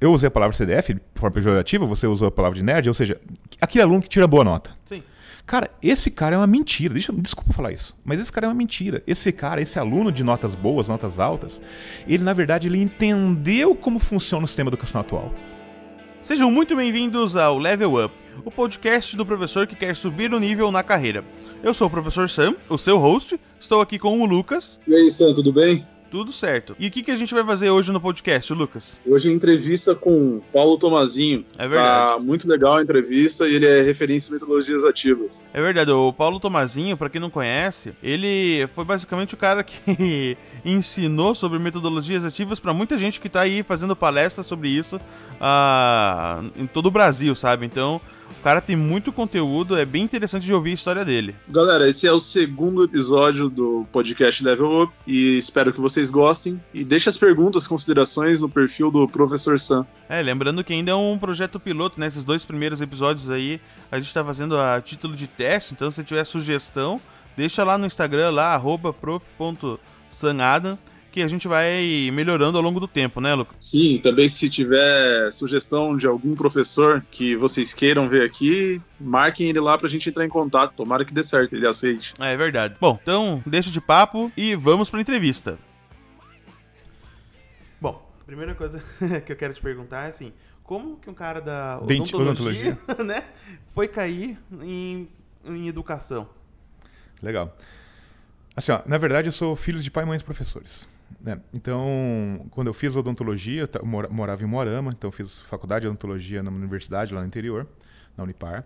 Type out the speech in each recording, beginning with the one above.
eu usei a palavra CDF de forma pejorativa, você usou a palavra de nerd, ou seja, aquele aluno que tira boa nota. Sim. Cara, esse cara é uma mentira. Deixa, desculpa falar isso, mas esse cara é uma mentira. Esse cara, esse aluno de notas boas, notas altas, ele na verdade ele entendeu como funciona o sistema educacional atual. Sejam muito bem-vindos ao Level Up, o podcast do professor que quer subir o nível na carreira. Eu sou o professor Sam, o seu host. Estou aqui com o Lucas. E aí, Sam, tudo bem? Tudo certo. E o que, que a gente vai fazer hoje no podcast, Lucas? Hoje é entrevista com Paulo Tomazinho. É verdade. Tá muito legal a entrevista e ele é referência em metodologias ativas. É verdade, o Paulo Tomazinho, para quem não conhece, ele foi basicamente o cara que ensinou sobre metodologias ativas para muita gente que tá aí fazendo palestra sobre isso uh, em todo o Brasil, sabe? Então, o cara tem muito conteúdo, é bem interessante de ouvir a história dele. Galera, esse é o segundo episódio do podcast Level Up e espero que vocês gostem. E deixe as perguntas, considerações no perfil do Professor Sam. É, lembrando que ainda é um projeto piloto, né? Esses dois primeiros episódios aí a gente tá fazendo a título de teste, então se tiver sugestão, deixa lá no Instagram, lá, prof.sanadam que a gente vai melhorando ao longo do tempo, né, Lucas? Sim, também se tiver sugestão de algum professor que vocês queiram ver aqui, marquem ele lá pra gente entrar em contato. Tomara que dê certo, ele aceite. É, é verdade. Bom, então deixa de papo e vamos pra entrevista. Bom, a primeira coisa que eu quero te perguntar é assim, como que um cara da odontologia, né, foi cair em, em educação? Legal. Assim, ó, na verdade eu sou filho de pai e mãe professores. Né? Então, quando eu fiz odontologia, eu morava em Moarama, então fiz faculdade de odontologia na universidade lá no interior, na Unipar.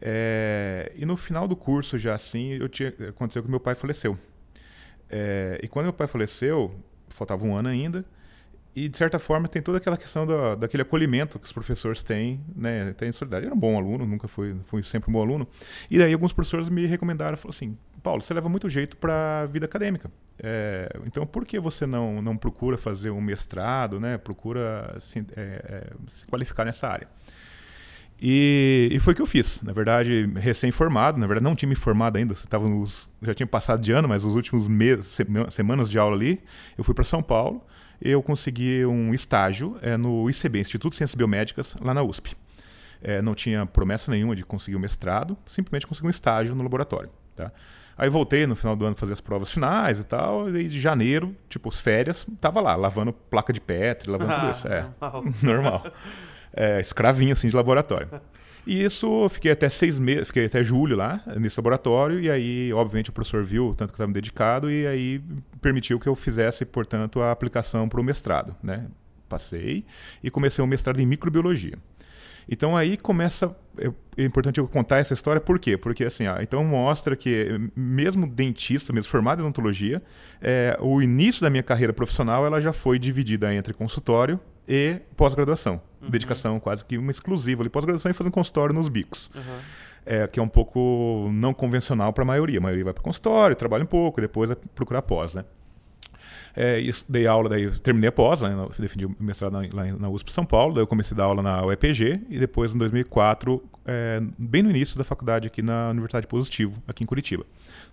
É, e no final do curso, já assim, eu tinha, aconteceu que meu pai faleceu. É, e quando meu pai faleceu, faltava um ano ainda, e de certa forma tem toda aquela questão da, daquele acolhimento que os professores têm, né? Tem solidariedade. Eu era um bom aluno, nunca fui, fui sempre um bom aluno. E daí alguns professores me recomendaram, falaram assim, Paulo, você leva muito jeito para a vida acadêmica. É, então, por que você não, não procura fazer um mestrado, né? Procura assim, é, é, se qualificar nessa área? E, e, foi o que eu fiz. Na verdade, recém-formado, na verdade não tinha me formado ainda, tava nos, já tinha passado de ano, mas os últimos meses, semanas de aula ali, eu fui para São Paulo e eu consegui um estágio é, no ICB, Instituto de Ciências Biomédicas, lá na USP. É, não tinha promessa nenhuma de conseguir o um mestrado, simplesmente consegui um estágio no laboratório. Tá? Aí voltei no final do ano fazer as provas finais e tal. E de janeiro, tipo, férias, tava lá, lavando placa de Petri, lavando ah, tudo isso. É, normal. normal. É, escravinho, assim, de laboratório. E isso, fiquei até seis meses, fiquei até julho lá, nesse laboratório, e aí, obviamente, o professor viu o tanto que estava me dedicado, e aí permitiu que eu fizesse, portanto, a aplicação para o mestrado, né? Passei e comecei um mestrado em microbiologia. Então aí começa. É importante eu contar essa história, por quê? Porque assim, então mostra que, mesmo dentista, mesmo formado em odontologia, é, o início da minha carreira profissional ela já foi dividida entre consultório e pós-graduação. Uhum. Dedicação quase que uma exclusiva ali, pós-graduação e fazendo consultório nos bicos. Uhum. É, que é um pouco não convencional para a maioria. A maioria vai para consultório, trabalha um pouco, depois vai procurar pós, né? É, dei aula, daí terminei a pós, né, defendi o mestrado lá na USP São Paulo, daí eu comecei a dar aula na UEPG e depois em 2004, é, bem no início da faculdade aqui na Universidade Positivo, aqui em Curitiba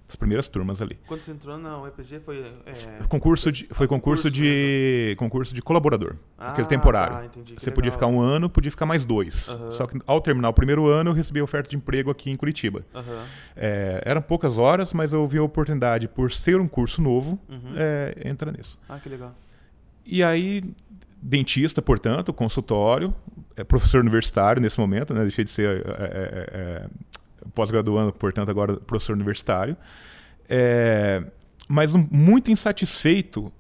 das primeiras turmas ali. Quando você entrou na UEPG foi é... concurso de foi concurso, de concurso de colaborador, ah, aquele temporário. Ah, entendi, você legal. podia ficar um ano, podia ficar mais dois. Uhum. Só que ao terminar o primeiro ano eu recebi a oferta de emprego aqui em Curitiba. Uhum. É, eram poucas horas, mas eu vi a oportunidade por ser um curso novo, uhum. é, entra nisso. Ah, que legal. E aí dentista, portanto, consultório, é professor universitário nesse momento, né? Deixei de ser é, é, é pós-graduando, portanto, agora professor universitário. É, mas muito insatisfeito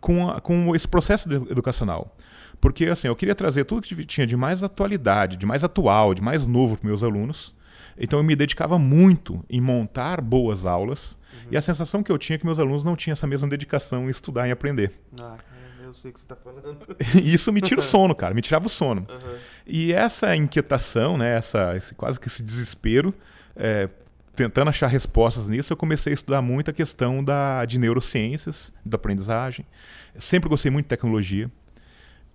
com, a, com esse processo educacional. Porque assim, eu queria trazer tudo que tinha de mais atualidade, de mais atual, de mais novo para meus alunos. Então eu me dedicava muito em montar boas aulas. Uhum. E a sensação que eu tinha é que meus alunos não tinham essa mesma dedicação em estudar e aprender. Ah, eu sei o que você está falando. Isso me tira o sono, cara, me tirava o sono. Uhum. E essa inquietação, né, essa, esse, quase que esse desespero, é, tentando achar respostas nisso, eu comecei a estudar muito a questão da, de neurociências, da aprendizagem. Eu sempre gostei muito de tecnologia.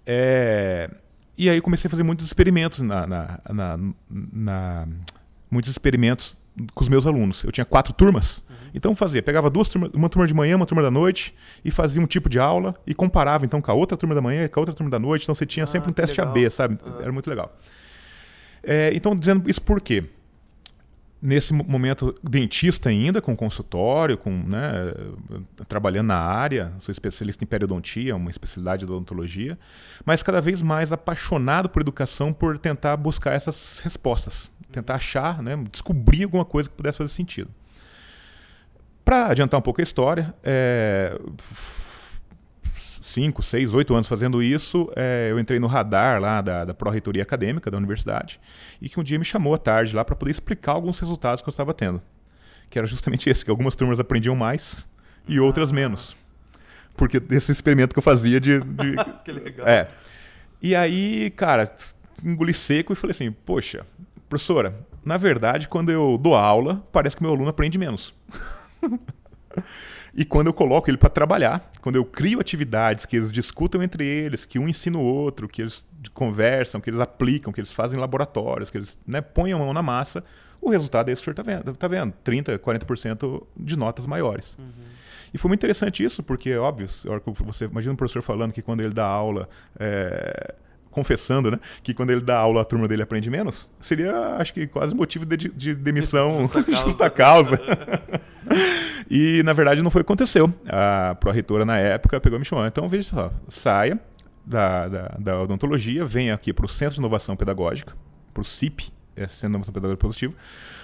É, e aí comecei a fazer muitos experimentos na, na, na, na muitos experimentos com os meus alunos. Eu tinha quatro turmas, uhum. então fazia, pegava duas turmas, uma turma de manhã, uma turma da noite, e fazia um tipo de aula e comparava então com a outra turma da manhã e com a outra turma da noite. Então você tinha ah, sempre um teste legal. AB, sabe? Era muito legal. É, então, dizendo isso por quê? Nesse momento dentista ainda, com consultório, com, né, trabalhando na área, sou especialista em periodontia, uma especialidade da odontologia, mas cada vez mais apaixonado por educação, por tentar buscar essas respostas, tentar achar, né, descobrir alguma coisa que pudesse fazer sentido. Para adiantar um pouco a história, é, 5, 6, 8 anos fazendo isso, é, eu entrei no radar lá da, da Pró-Reitoria Acadêmica da universidade e que um dia me chamou à tarde lá para poder explicar alguns resultados que eu estava tendo. Que era justamente esse, que algumas turmas aprendiam mais e outras ah. menos. Porque desse experimento que eu fazia de... de... que legal. É. E aí, cara, engoli seco e falei assim, poxa, professora, na verdade, quando eu dou aula, parece que meu aluno aprende menos. E quando eu coloco ele para trabalhar, quando eu crio atividades que eles discutam entre eles, que um ensina o outro, que eles conversam, que eles aplicam, que eles fazem em laboratórios, que eles né, põem a mão na massa, o resultado é isso que o senhor está vendo, tá vendo? 30%, 40% de notas maiores. Uhum. E foi muito interessante isso, porque, óbvio, você imagina um professor falando que quando ele dá aula. É, confessando, né, que quando ele dá aula a turma dele aprende menos, seria, acho que, quase motivo de, de demissão justa causa. Justa causa. e, na verdade, não foi o que aconteceu. A pró-reitora, na época, pegou e me chamou. Então, veja só, saia da, da, da odontologia, venha aqui para o Centro de Inovação Pedagógica, para o CIP, é Centro de Inovação Pedagógica Positivo,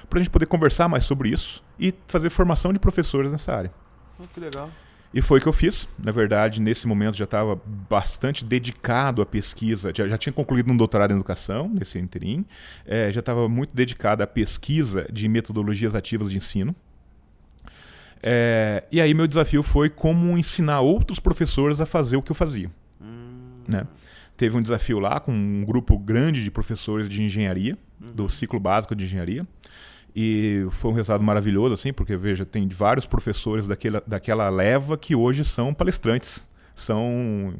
para a gente poder conversar mais sobre isso e fazer formação de professores nessa área. Oh, que legal. E foi o que eu fiz. Na verdade, nesse momento já estava bastante dedicado à pesquisa. Já, já, tinha concluído um doutorado em educação, nesse interim. É, já estava muito dedicado à pesquisa de metodologias ativas de ensino. É, e aí meu desafio foi como ensinar outros professores a fazer o que eu fazia. Hum. Né? Teve um desafio lá com um grupo grande de professores de engenharia, uhum. do ciclo básico de engenharia. E foi um resultado maravilhoso, assim, porque, veja, tem vários professores daquela, daquela leva que hoje são palestrantes. São,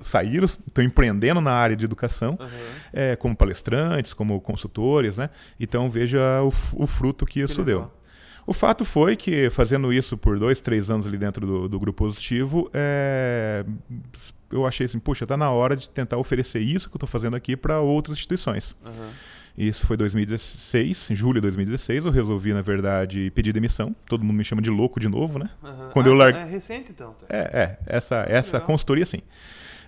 saíram, estão empreendendo na área de educação, uhum. é, como palestrantes, como consultores, né? Então, veja o, o fruto que isso deu. O fato foi que, fazendo isso por dois, três anos ali dentro do, do grupo positivo, é, eu achei assim, puxa, está na hora de tentar oferecer isso que eu estou fazendo aqui para outras instituições. Uhum. Isso foi 2016, em julho de 2016. Eu resolvi, na verdade, pedir demissão. Todo mundo me chama de louco de novo, né? Uhum. Quando ah, eu larguei. É recente, então. Tá. É, é. Essa, essa consultoria, sim.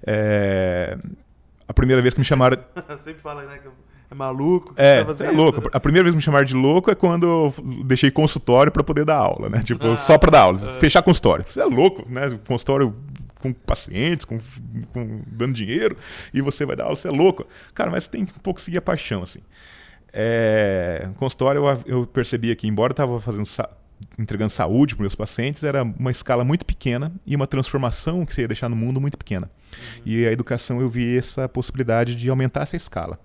É... A primeira vez que me chamaram. Sempre fala, né? Que é maluco. É, tá é louco. A primeira vez que me chamaram de louco é quando eu deixei consultório para poder dar aula, né? Tipo, ah, só para dar aula, é. fechar consultório. Você é louco, né? Consultório com pacientes, com, com, dando dinheiro, e você vai dar aula, você é louco. Cara, mas tem um pouco seguir a paixão, assim. É, consultório, eu, eu percebia que, embora eu estava fazendo entregando saúde para meus pacientes, era uma escala muito pequena e uma transformação que você ia deixar no mundo muito pequena. Uhum. E a educação eu vi essa possibilidade de aumentar essa escala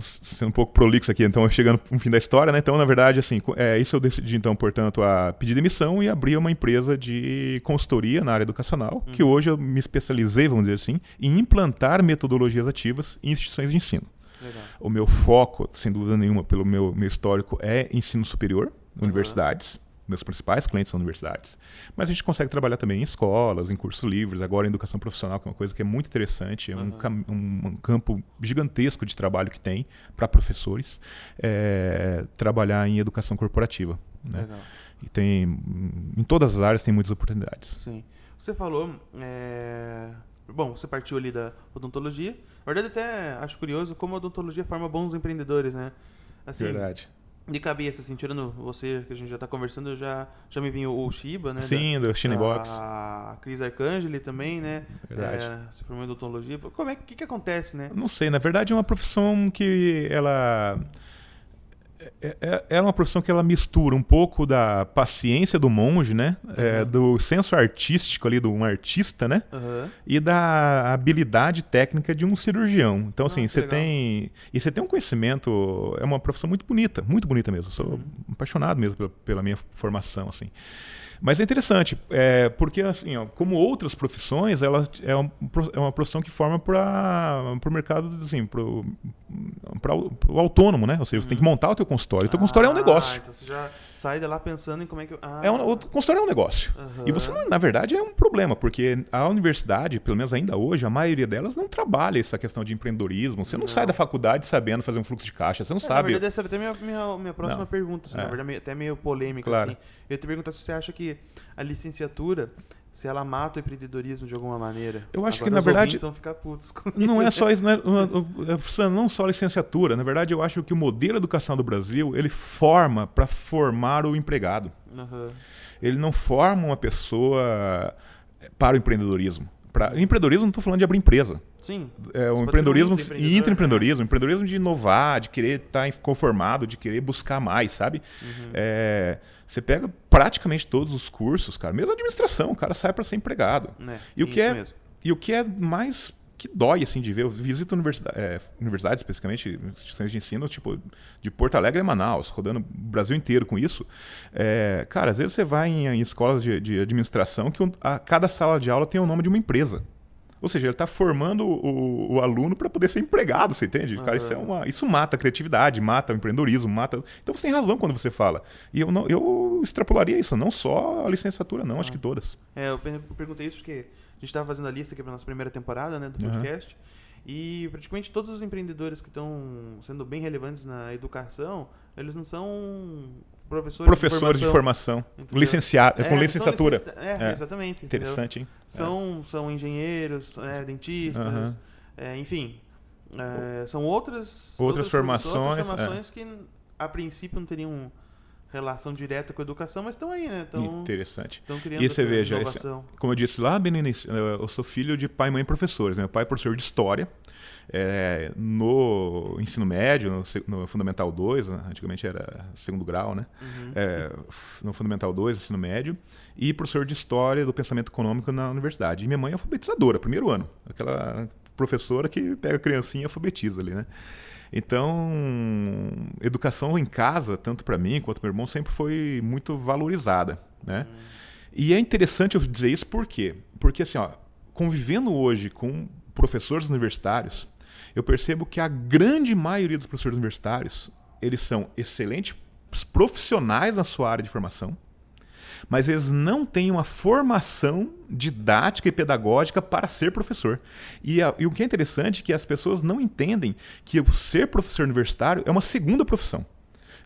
sendo um pouco prolixo aqui, então chegando no fim da história, né? Então, na verdade, assim, é, isso eu decidi, então, portanto, a pedir demissão e abrir uma empresa de consultoria na área educacional, uhum. que hoje eu me especializei, vamos dizer assim, em implantar metodologias ativas em instituições de ensino. Legal. O meu foco, sem dúvida nenhuma, pelo meu, meu histórico, é ensino superior, uhum. universidades meus principais clientes são universidades. Mas a gente consegue trabalhar também em escolas, em cursos livres, agora em educação profissional, que é uma coisa que é muito interessante, é um, uhum. um, um campo gigantesco de trabalho que tem para professores é, trabalhar em educação corporativa. Né? E tem, em todas as áreas tem muitas oportunidades. Sim. Você falou, é... bom, você partiu ali da odontologia. Na verdade, até acho curioso como a odontologia forma bons empreendedores, né? Assim, Verdade de cabeça, assim, tirando você, que a gente já está conversando, já, já me vinha o Shiba, né? Sim, da, do Shinebox. A Cris Arcangeli também, né? Verdade. É, se formou em odontologia. Como é que, que acontece, né? Não sei, na verdade é uma profissão que ela é, é, é, uma profissão que ela mistura um pouco da paciência do monge, né? Uhum. É, do senso artístico ali de um artista, né? Uhum. E da habilidade técnica de um cirurgião. Então, assim, ah, você tem. E você tem um conhecimento. É uma profissão muito bonita, muito bonita mesmo. Sou uhum. apaixonado mesmo pela, pela, minha formação, assim. Mas é interessante, é, porque assim, ó, como outras profissões, ela é, um, é uma profissão que forma para o mercado, assim, para o autônomo, né? Ou seja, você tem que montar o teu consultório. O teu consultório é um Ah, negócio. Então você já sai de lá pensando em como é que. Ah, É um, o consultório é um negócio. E você, na verdade, é um problema, porque a universidade, pelo menos ainda hoje, a maioria delas não trabalha essa questão de empreendedorismo. Você não, Não. sai da faculdade sabendo fazer um fluxo de caixa, você não É, Na sabe. verdade, essa era até minha, minha, minha próxima Não. pergunta. assim, É. Na verdade, meio- até meio polêmica. Claro. Assim. Eu ia te perguntar se você acha que a licenciatura, se ela mata o empreendedorismo de alguma maneira. Eu acho Agora que, na verdade, vão ficar putos comigo. Não é só isso, não é, não só a licenciatura. Na verdade, eu acho que o modelo educacional do Brasil, ele forma para formar o empregado. Aham. Ele não forma uma pessoa para o empreendedorismo. Pra, empreendedorismo, não estou falando de abrir empresa. Sim. É, o empreendedorismo e empreendedor, intraempreendedorismo. Empreendedorismo de inovar, de querer estar conformado, de querer buscar mais, sabe? Uhum. É, você pega praticamente todos os cursos, cara. Mesmo a administração, o cara sai para ser empregado. né? E o que é- mesmo. E o que é mais que dói, assim, de ver, eu visito universidade, é, universidades, especificamente, instituições de ensino, tipo, de Porto Alegre a Manaus, rodando o Brasil inteiro com isso. É, cara, às vezes você vai em, em escolas de, de administração que um- a, cada sala de aula tem o nome de uma empresa. Ou seja, ele está formando o, o aluno para poder ser empregado, você entende? Cara, isso, é uma, isso mata a criatividade, mata o empreendedorismo, mata. Então você tem razão quando você fala. E eu, não, eu extrapolaria isso, não só a licenciatura, não, acho que todas. É, eu per- eu perguntei isso porque a gente estava fazendo a lista aqui para nossa primeira temporada né, do podcast. E praticamente todos os empreendedores que estão sendo bem relevantes na educação, eles não são professores, Professores de formação, entendeu? licenciado, É, com eles licenciatura. licenci- É, É. exatamente. entendeu? Interessante, hein? São, são engenheiros, é, dentistas, é, enfim. é, são outras, Outras formações, é. outras formações que a princípio não teriam relação direta com a educação, mas estão aí, né? Estão Interessante. criando E você veja, esse-. Como eu disse lá bem no início, eh, eu sou filho de pai e mãe professores. Né? Meu pai é professor de história eh, no ensino médio, no, no Fundamental 2, né? antigamente era segundo grau, né? Uhum. F- no Fundamental 2, ensino médio, e professor de história do pensamento econômico na universidade. E minha mãe é alfabetizadora, primeiro ano. Aquela professora que pega a criancinha e alfabetiza ali, né? Então, educação em casa, tanto para mim quanto para meu irmão, sempre foi muito valorizada, né? E é interessante eu dizer isso por quê? Porque assim, ó, convivendo hoje com professores universitários, eu percebo que a grande maioria dos professores universitários, eles são excelentes profissionais na sua área de formação, mas eles não têm uma formação didática e pedagógica para ser professor. E, a- e o que é interessante é que as pessoas não entendem que o ser professor universitário é uma segunda profissão.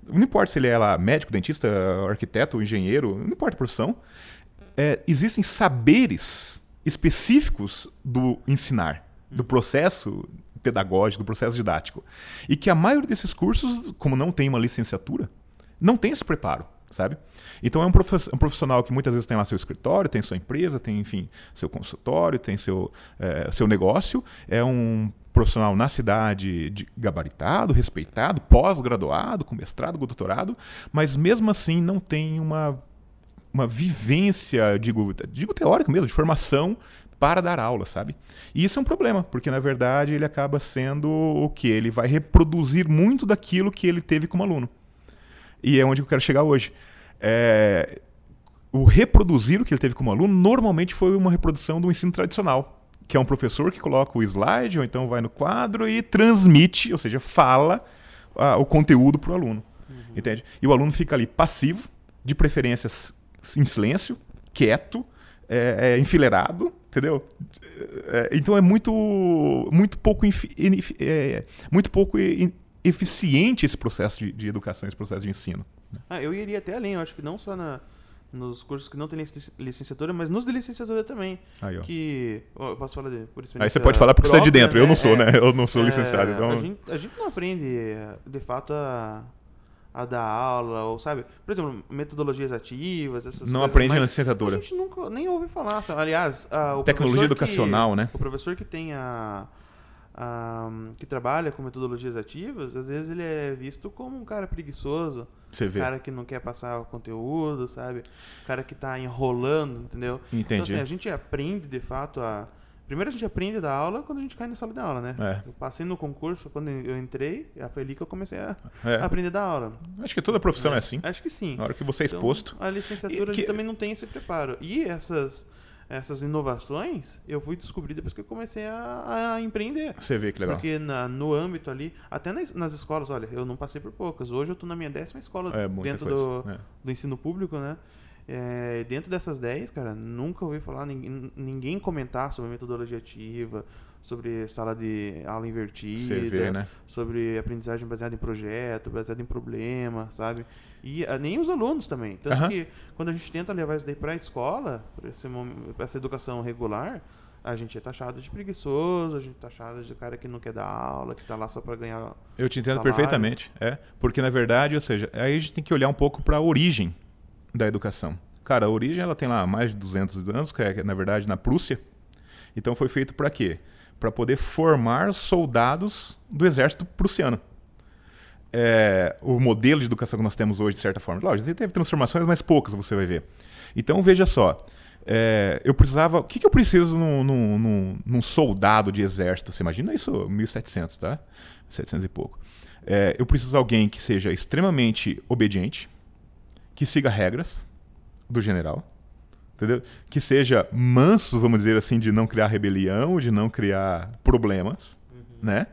Não importa se ele é lá médico, dentista, arquiteto, engenheiro, não importa a profissão. É, existem saberes específicos do ensinar, do processo pedagógico, do processo didático. E que a maioria desses cursos, como não tem uma licenciatura, não tem esse preparo, sabe? Então é um profissional que muitas vezes tem lá seu escritório, tem sua empresa, tem, enfim, seu consultório, tem seu, eh, seu negócio, é um profissional na cidade de gabaritado, respeitado, pós-graduado, com mestrado, com doutorado, mas mesmo assim não tem uma, uma vivência, digo, digo teórica mesmo, de formação para dar aula, sabe? E isso é um problema, porque na verdade ele acaba sendo o que? Ele vai reproduzir muito daquilo que ele teve como aluno. E é onde eu quero chegar hoje. É, o reproduzir o que ele teve como aluno normalmente foi uma reprodução do ensino tradicional, que é um professor que coloca o slide ou então vai no quadro e transmite, ou seja, fala ah, o conteúdo para o aluno. Entende? E o aluno fica ali passivo, de preferência em silêncio, quieto, é, é, enfileirado, entendeu? É, então é muito, muito pouco, infi- é, muito pouco eficiente esse processo de, de educação, esse processo de ensino. Ah, eu iria até além, eu acho que não só na, nos cursos que não tem lic- licenciatura, mas nos de licenciatura também. Aí, ó. Que. eu posso falar de, por Aí você pode falar porque você é de própria, dentro. Eu não sou, É, né? Eu não sou é, licenciado. Então... a, gente, a gente não aprende, de fato, a, a dar aula, ou sabe? Por exemplo, metodologias ativas, essas Não aprende na licenciatura. A gente nunca nem ouve falar. sabe? Aliás, a, o Tecnologia professor que- educacional, né? O professor que tem a, a- que trabalha com metodologias ativas, às vezes ele é visto como um cara preguiçoso, Você vê. cara que não quer passar o conteúdo, sabe? Cara que tá enrolando, entendeu? Então, Entendi. assim, a gente aprende, de fato, a Primeiro a gente aprende da aula quando a gente cai na sala de aula, né? É. Eu passei no concurso, quando eu entrei, foi ali que eu comecei a É. aprender da aula. Acho que toda profissão é, assim. Acho que sim. Na hora que você é Então, exposto. a licenciatura E a gente que- também não tem esse preparo. E essas, essas inovações eu fui descobrir depois que eu comecei a, a empreender. Você vê que legal. Porque na- no âmbito ali, até nas, nas escolas, olha, eu não passei por poucas. Hoje eu tô na minha décima escola É dentro coisa. do, é. do ensino público, né? É, dentro dessas 10, cara, nunca ouvi falar ninguém, ninguém comentar sobre metodologia ativa, sobre sala de aula invertida, né? sobre aprendizagem baseada em projeto, baseada em problema, sabe? E ah, nem os alunos também. Tanto que quando a gente tenta levar isso daí para a escola, para essa educação regular, a gente é taxado de preguiçoso, a gente é taxado de cara que não quer dar aula, que tá lá só para ganhar. Eu te entendo Salário. perfeitamente. É, porque na verdade, ou seja, aí a gente tem que olhar um pouco para a origem da educação. Cara, a origem ela tem lá mais de 200 anos, que é na verdade na Prússia. Então foi feito para quê? Para poder formar soldados do exército prussiano. É, o modelo de educação que nós temos hoje, de certa forma, lógico, teve transformações, mas poucas você vai ver. Então veja só, é, eu precisava, o que, que eu preciso num, num- num- soldado de exército? Você imagina isso, 1700, tá? 700 e pouco. É, eu preciso de alguém que seja extremamente obediente, que siga regras do general, entendeu? Que seja manso, vamos dizer assim, de não criar rebelião, de não criar problemas, né?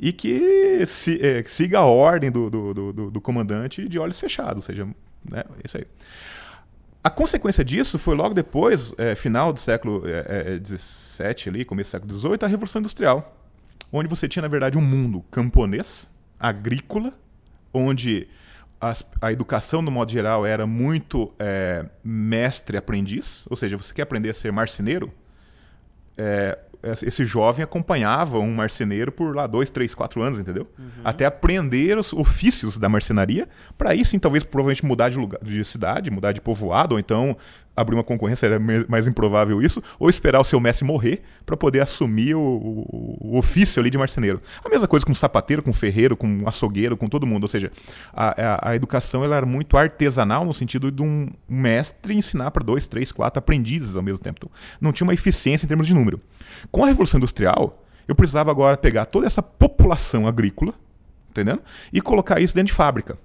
E que se- é, que siga a ordem do, do, do- do- comandante de olhos fechados, ou seja, né? Isso aí. A consequência disso foi logo depois, é, final do século XVII, ali, começo do século XVIII, a Revolução Industrial, onde você tinha, na verdade, um mundo camponês, agrícola, onde as- a educação, no modo geral, era muito é, mestre-aprendiz, ou seja, você quer aprender a ser marceneiro, é, esse jovem acompanhava um marceneiro por lá dois, três, quatro anos, entendeu? Até aprender os ofícios da marcenaria, para aí sim, talvez, provavelmente mudar de lugar, de cidade, mudar de povoado, ou então abrir uma concorrência, era mais improvável isso, ou esperar o seu mestre morrer para poder assumir o, o- o ofício ali de marceneiro. A mesma coisa com sapateiro, com ferreiro, com açougueiro, com todo mundo. Ou seja, a, a- a educação ela era muito artesanal no sentido de um mestre ensinar para dois, três, quatro aprendizes ao mesmo tempo. Então, não tinha uma eficiência em termos de número. Com a Revolução Industrial, eu precisava agora pegar toda essa população agrícola, entendendo? E colocar isso dentro de fábrica.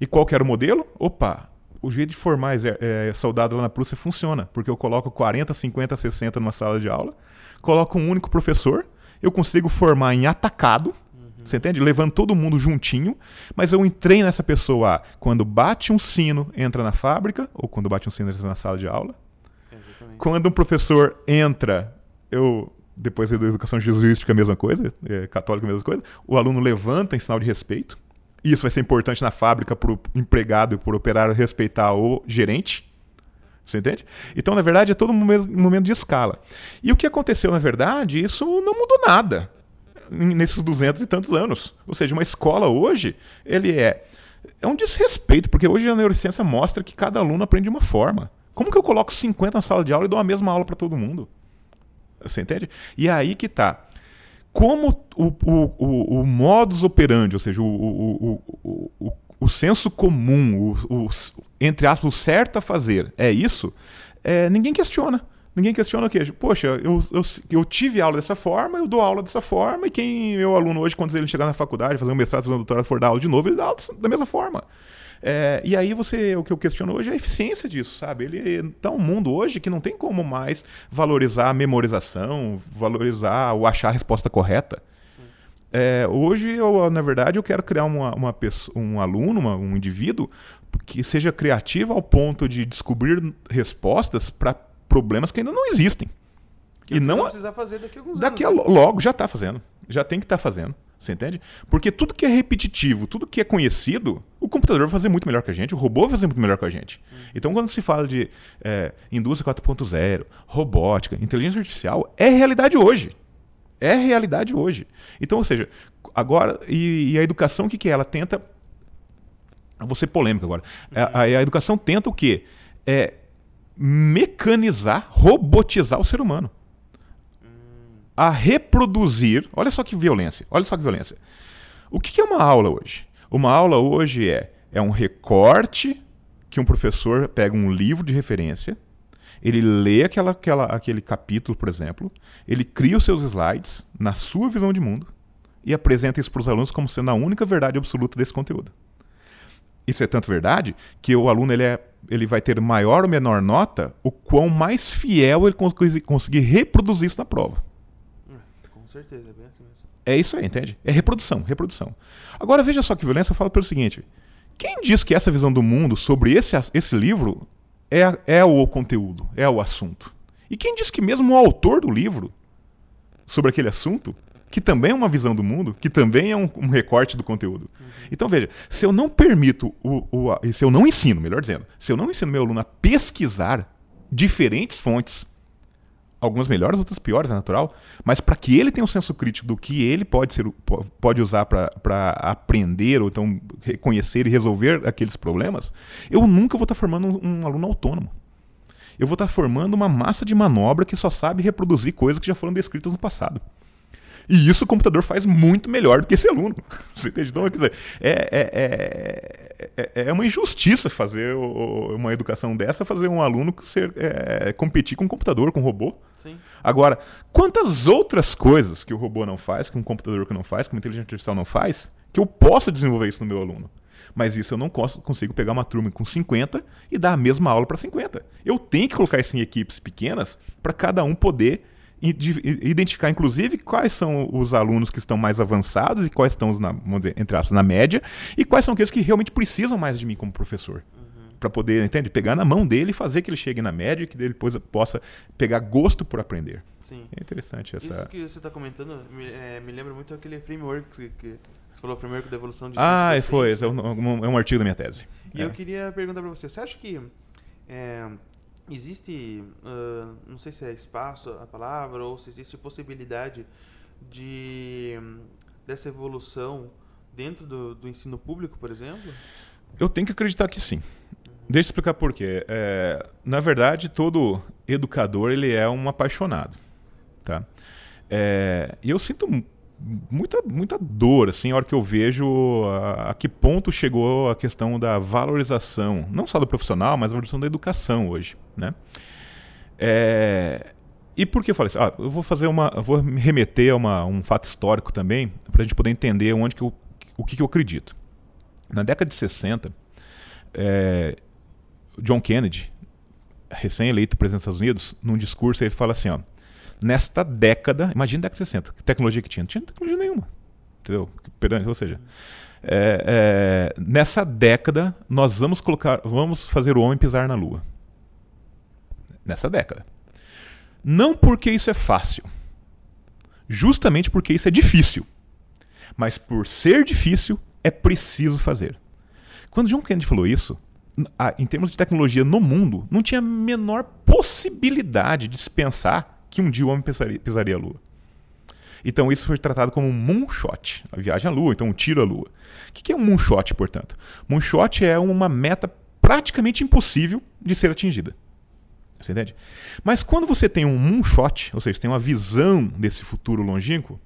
E qual que era o modelo? Opa, o jeito de formar eh, soldado lá na Prússia funciona, porque eu coloco 40, 50, 60 numa sala de aula, coloco um único professor, eu consigo formar em atacado, você entende? Levando todo mundo juntinho, mas eu entrei nessa pessoa quando bate um sino, entra na fábrica, ou quando bate um sino, entra na sala de aula. Exatamente. Quando um professor entra, eu depois da educação jesuística a mesma coisa, é, católica a mesma coisa, o aluno levanta em sinal de respeito. Isso vai ser importante na fábrica para o empregado e para o operário respeitar o gerente. Você entende? Então, na verdade, é todo um momento de escala. E o que aconteceu, na verdade, isso não mudou nada nesses duzentos e tantos anos. Ou seja, uma escola hoje, ele é é um desrespeito, porque hoje a neurociência mostra que cada aluno aprende de uma forma. Como que eu coloco 50 na sala de aula e dou a mesma aula para todo mundo? Você entende? E é aí que tá. Como o, o, o, o modus operandi, ou seja, o, o, o, o, o, senso comum, o, o, entre aspas, o certo a fazer é isso, é, ninguém questiona. Ninguém questiona o quê? Poxa, eu, eu, eu tive aula dessa forma, eu dou aula dessa forma, e quem meu aluno hoje, quando ele chegar na faculdade, fazer um mestrado, fazer um doutorado, for dar aula de novo, ele dá aula da mesma forma. É, e aí você, o que eu questiono hoje é a eficiência disso, sabe? Ele tá um mundo hoje que não tem como mais valorizar a memorização, valorizar o achar a resposta correta. É, hoje, eu, na verdade, eu quero criar uma, uma pessoa, um aluno, uma, um indivíduo que seja criativo ao ponto de descobrir respostas para problemas que ainda não existem. Que e eu não vou precisar fazer daqui a alguns daqui a anos. né? lo- logo já está fazendo, já tem que estar fazendo. Você entende? Porque tudo que é repetitivo, tudo que é conhecido, o computador vai fazer muito melhor que a gente, o robô vai fazer muito melhor que a gente. Então, quando se fala de é, indústria 4.0, robótica, inteligência artificial, é realidade hoje. É realidade hoje. Então, ou seja, agora, e, e a educação, o que, que é? Ela tenta. Eu vou ser polêmico agora. A, a- a educação tenta o quê? É mecanizar, robotizar o ser humano a reproduzir. Olha só que violência. Olha só que violência. O que é uma aula hoje? Uma aula hoje é, é um recorte que um professor pega um livro de referência Ele lê aquela, aquela, aquele capítulo, por exemplo, ele cria os seus slides na sua visão de mundo e apresenta isso para os alunos como sendo a única verdade absoluta desse conteúdo. Isso é tanto verdade que o aluno ele, é, ele vai ter maior ou menor nota o quão mais fiel ele conseguir reproduzir isso na prova. É, certeza, é bem assim mesmo. É isso aí, entende? É reprodução, reprodução. Agora veja só que violência, eu falo pelo seguinte: quem diz que essa visão do mundo sobre esse, esse livro é, é o conteúdo, é o assunto? E quem diz que mesmo o autor do livro sobre aquele assunto que também é uma visão do mundo, que também é um, um recorte do conteúdo. Uhum. Então, veja, se eu não permito, o, o, se eu não ensino, melhor dizendo, se eu não ensino meu aluno a pesquisar diferentes fontes, algumas melhores, outras piores, é natural, mas para que ele tenha um senso crítico do que ele pode, ser, pode usar para aprender ou então reconhecer e resolver aqueles problemas, eu nunca vou estar tá formando um, um aluno autônomo eu vou estar tá formando uma massa de manobra que só sabe reproduzir coisas que já foram descritas no passado. E isso o computador faz muito melhor do que esse aluno. Você entende? Então, quer dizer, é, é, é, é uma injustiça fazer uma educação dessa, fazer um aluno ser, é, competir com um computador, com um robô. Sim. Agora, quantas outras coisas que o robô não faz, que um computador que não faz, que uma inteligência artificial não faz, que eu possa desenvolver isso no meu aluno? Mas isso eu não consigo pegar uma turma com 50 e dar a mesma aula para 50. Eu tenho que colocar isso em equipes pequenas para cada um poder identificar, inclusive, quais são os alunos que estão mais avançados e quais estão, na, vamos dizer, entre aspas, na média, e quais são aqueles que realmente precisam mais de mim como professor. Uhum. Para poder, entende? Pegar na mão dele e fazer que ele chegue na média e que ele depois possa pegar gosto por aprender. Sim. É interessante essa. Isso que você está comentando me, é, me, lembra muito aquele framework que, que você falou, framework da evolução de Ah, foi. É um, é um artigo da minha tese. E é. eu queria perguntar para você, você acha que é, existe, uh, não sei se é espaço a palavra, ou se existe possibilidade de dessa evolução dentro do, do ensino público, por exemplo? Eu tenho que acreditar que sim. Deixa eu explicar por quê. É, na verdade, todo educador ele é um apaixonado. Tá? É, e eu sinto muita, muita dor, assim, a hora que eu vejo a, a, que ponto chegou a questão da valorização, não só do profissional, mas a valorização da educação hoje, né? É, e por que eu falei assim? Ah, eu vou fazer uma, vou me remeter a uma, um fato histórico também, para a gente poder entender onde que eu, o que, que eu acredito. Na década de 60, é, John Kennedy, recém-eleito presidente dos Estados Unidos, num discurso ele fala assim, ó, nesta década, imagina década de 60, que tecnologia que tinha? Não tinha tecnologia nenhuma. Entendeu? Ou seja, é, é, nessa década nós vamos colocar, vamos fazer o homem pisar na lua. Nessa década. Não porque isso é fácil. Justamente porque isso é difícil. Mas por ser difícil, é preciso fazer. Quando John Kennedy falou isso, em termos de tecnologia no mundo, não tinha a menor possibilidade de se pensar que um dia o homem pisaria, pisaria a Lua. Então isso foi tratado como um moonshot, a viagem à Lua, então um tiro à Lua. O que é um moonshot, portanto? Moonshot é uma meta praticamente impossível de ser atingida. Você entende? Mas quando você tem um moonshot, ou seja, tem uma visão desse futuro longínquo,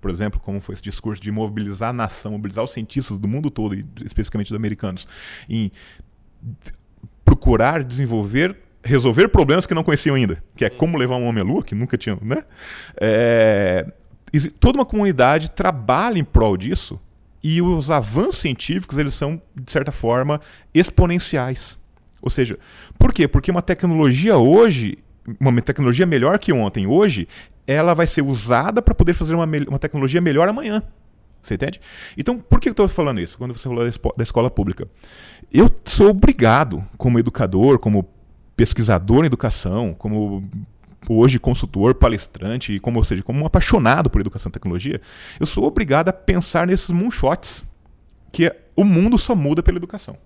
por exemplo, como foi esse discurso de mobilizar a nação, mobilizar os cientistas do mundo todo, e especificamente os americanos, em procurar desenvolver resolver problemas que não conheciam ainda, que é como levar um homem à lua, que nunca tinham, né? É, toda uma comunidade trabalha em prol disso e os avanços científicos eles são de certa forma exponenciais. Ou seja, por quê? Porque uma tecnologia hoje, uma tecnologia melhor que ontem, hoje, ela vai ser usada para poder fazer uma, uma tecnologia melhor amanhã. Você entende? Então, por que eu estou falando isso? Quando você falou da escola pública. Eu sou obrigado, como educador, como pesquisador em educação, como hoje consultor, palestrante, como, ou seja, como um apaixonado por educação e tecnologia, eu sou obrigado a pensar nesses moonshots, que é, o mundo só muda pela educação.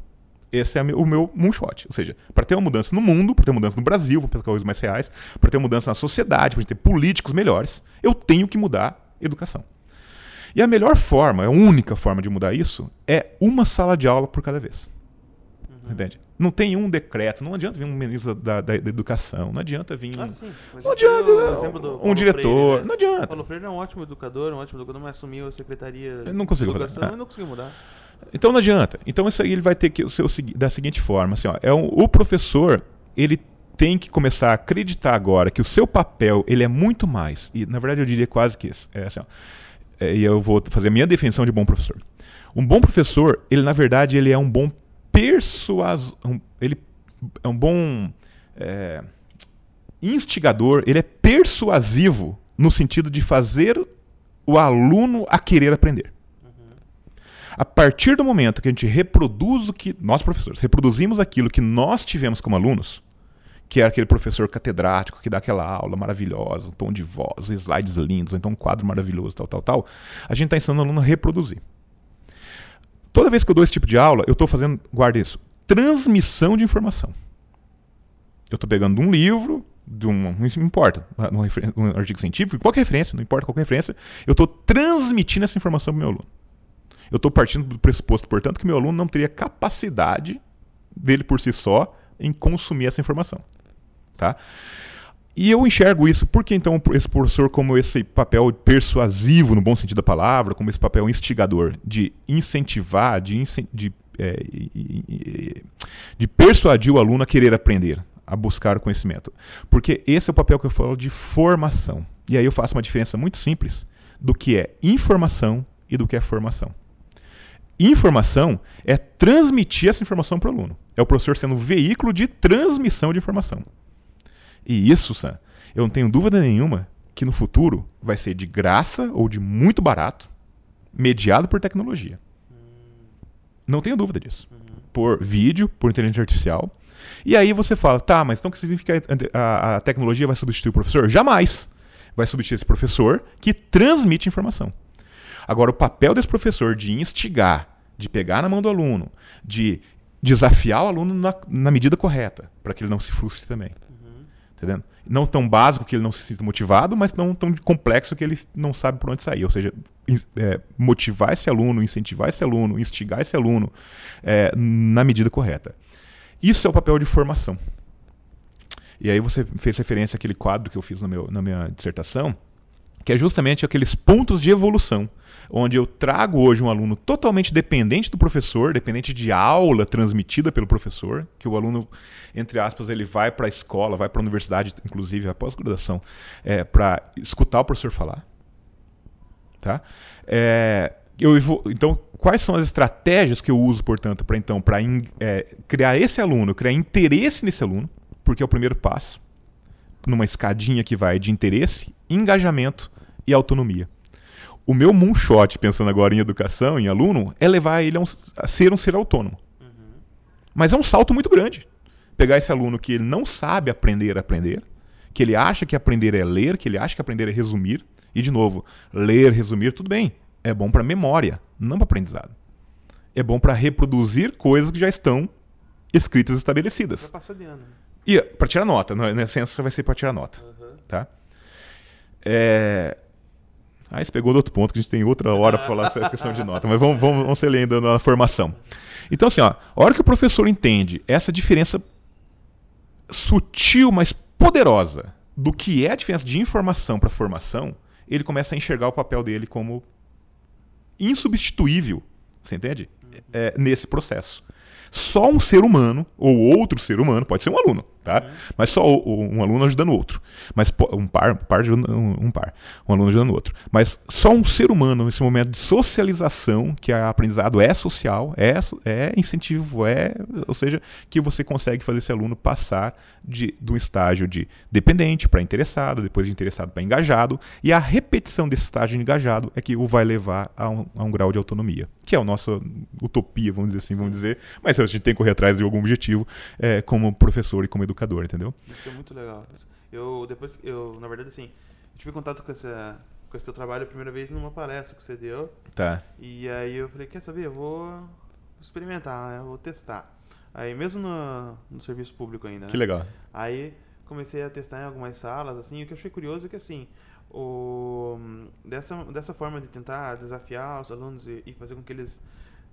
Esse é o meu moonshot. Ou seja, para ter uma mudança no mundo, para ter uma mudança no Brasil, para ter coisas mais reais, para ter uma mudança na sociedade, para ter políticos melhores, eu tenho que mudar educação. E a melhor forma, a única forma de mudar isso, é uma sala de aula por cada vez. Entende? Não tem um decreto, não adianta vir um ministro da, da, da educação, não adianta vir. Ah, sim. não adianta um diretor, Freire, né? não adianta. Paulo Freire é um ótimo educador, um ótimo educador, mas assumiu a secretaria eu não consigo de educação fazer. e não conseguiu mudar. Então não adianta. Então isso aí ele vai ter que ser da seguinte forma, assim, ó, é um, o professor ele tem que começar a acreditar agora que o seu papel ele é muito mais, e na verdade eu diria quase que isso. É assim, ó, é, e eu vou fazer a minha definição de bom professor. Um bom professor, ele na verdade ele é um bom persuasor, um, ele é um bom é, instigador, ele é persuasivo no sentido de fazer o aluno a querer aprender. A partir do momento que a gente reproduz o que nós professores reproduzimos aquilo que nós tivemos como alunos, que é aquele professor catedrático que dá aquela aula maravilhosa, um tom de voz, slides lindos, ou então um quadro maravilhoso, tal, tal, tal, a gente está ensinando o aluno a reproduzir. Toda vez que eu dou esse tipo de aula, eu estou fazendo, guarda isso, transmissão de informação. Eu estou pegando um livro, de um, não importa, um, um artigo científico, qualquer referência, não importa qual referência, eu estou transmitindo essa informação para o meu aluno. Eu estou partindo do pressuposto, portanto, que meu aluno não teria capacidade dele por si só em consumir essa informação. Tá? E eu enxergo isso, porque então esse professor, como esse papel persuasivo, no bom sentido da palavra, como esse papel instigador, de incentivar, de, de, é, de persuadir o aluno a querer aprender, a buscar o conhecimento. Porque esse é o papel que eu falo de formação. E aí eu faço uma diferença muito simples do que é informação e do que é formação. Informação é transmitir essa informação para o aluno. É o professor sendo um veículo de transmissão de informação. E isso, Sam, eu não tenho dúvida nenhuma que no futuro vai ser de graça ou de muito barato, mediado por tecnologia. Não tenho dúvida disso. Por vídeo, por inteligência artificial. E aí você fala, tá, mas então o que significa que a, a tecnologia vai substituir o professor? Jamais. Vai substituir esse professor que transmite informação. Agora, o papel desse professor de instigar, de pegar na mão do aluno, de desafiar o aluno na, na medida correta, para que ele não se frustre também. Entendendo? Não tão básico que ele não se sinta motivado, mas não tão complexo que ele não sabe por onde sair. Ou seja, é, motivar esse aluno, incentivar esse aluno, instigar esse aluno é, na medida correta. Isso é o papel de formação. E aí você fez referência àquele quadro que eu fiz meu, na minha dissertação, que é justamente aqueles pontos de evolução, onde eu trago hoje um aluno totalmente dependente do professor, dependente de aula transmitida pelo professor, que o aluno, entre aspas, ele vai para a escola, vai para a universidade, inclusive a pós-graduação, é, para escutar o professor falar. Tá? É, eu então, quais são as estratégias que eu uso, portanto, para então, para é, criar esse aluno, criar interesse nesse aluno, porque é o primeiro passo numa escadinha que vai de interesse, engajamento e autonomia. O meu moonshot, pensando agora em educação, em aluno, é levar ele a, um, a ser um ser autônomo. Uhum. Mas é um salto muito grande. Pegar esse aluno que ele não sabe aprender a aprender, que ele acha que aprender é ler, que ele acha que aprender é resumir, e de novo, ler, resumir, tudo bem. É bom para memória, não para aprendizado. É bom para reproduzir coisas que já estão escritas estabelecidas. Para passar de ano. Né? E para tirar nota, na essência vai ser para tirar nota. Uhum. Tá? É... Aí você pegou do outro ponto, que a gente tem outra hora para falar essa questão de nota, mas vamos, vamos, vamos ser lendo na formação. Então, assim, ó, a hora que o professor entende essa diferença sutil, mas poderosa do que é a diferença de informação para formação, ele começa a enxergar o papel dele como insubstituível, você entende? É, nesse processo. Só um ser humano, ou outro ser humano, pode ser um aluno, tá? Uhum. Mas só um aluno ajudando o outro. Mas um par, um par ajudando um par, um aluno ajudando o outro. Mas só um ser humano nesse momento de socialização, que a aprendizado é social, é, é incentivo, é, ou seja, que você consegue fazer esse aluno passar de, do estágio de dependente para interessado, depois de interessado para engajado, e a repetição desse estágio de engajado é que o vai levar a um, a um grau de autonomia, que é a nossa utopia, vamos dizer assim, vamos dizer, mas a gente tem que correr atrás de algum objetivo é, como professor e como educador, entendeu? Isso é muito legal. Eu depois, eu na verdade assim, eu tive contato com essa com esse teu trabalho a primeira vez numa palestra que você deu. Tá. E aí eu falei, quer saber, eu vou experimentar, né? Eu vou testar. Aí mesmo no, no serviço público ainda. Que né? legal. Aí comecei a testar em algumas salas, assim, o que eu achei curioso é que assim, o, dessa, dessa forma de tentar desafiar os alunos e, e fazer com que eles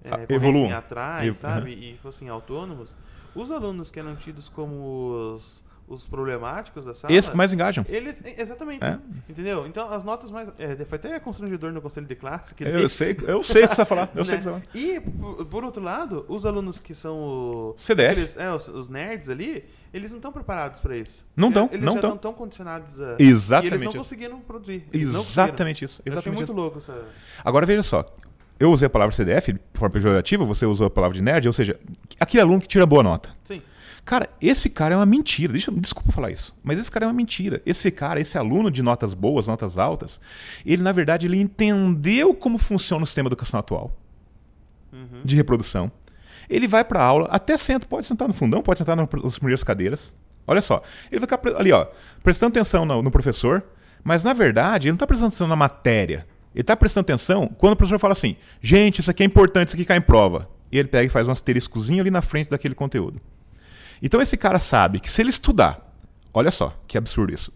é, ah, atrás, Evo... sabe? Uhum. E fossem autônomos, os alunos que eram tidos como os os problemáticos da sala. Esses que mais engajam. Eles, exatamente. É. Entendeu? Então, as notas mais. É, foi até constrangedor no conselho de classe. Que Eu sei, eu sei o que você vai falar. Eu sei o que você né? vai falar. E, por, outro lado, os alunos que são o, CDF. aqueles- é, os, os nerds ali, eles não estão preparados para isso. Não tão, Eles não já tão. estão tão condicionados a. Exatamente eles não isso. conseguiram produzir. Eles não conseguiram. Exatamente isso. Eu achei Exatamente muito isso. louco essa. Agora veja só. Eu usei a palavra CDF de forma pejorativa, você usou a palavra de nerd, ou seja, aquele aluno que tira boa nota. Sim. Cara, esse cara é uma mentira. Deixa, desculpa falar isso, mas esse cara é uma mentira. Esse cara, esse aluno de notas boas, notas altas, ele na verdade ele entendeu como funciona o sistema educacional atual Uhum. de reprodução. Ele vai para aula, até senta, pode sentar no fundão, pode sentar nas primeiras cadeiras. Olha só, ele vai ficar ali, ó, prestando atenção no, no professor, mas na verdade ele não está prestando atenção na matéria. Ele está prestando atenção quando o professor fala assim: gente, isso aqui é importante, isso aqui cai em prova. E ele pega e faz um asteriscozinho ali na frente daquele conteúdo. Então esse cara sabe que se ele estudar, olha só que absurdo isso.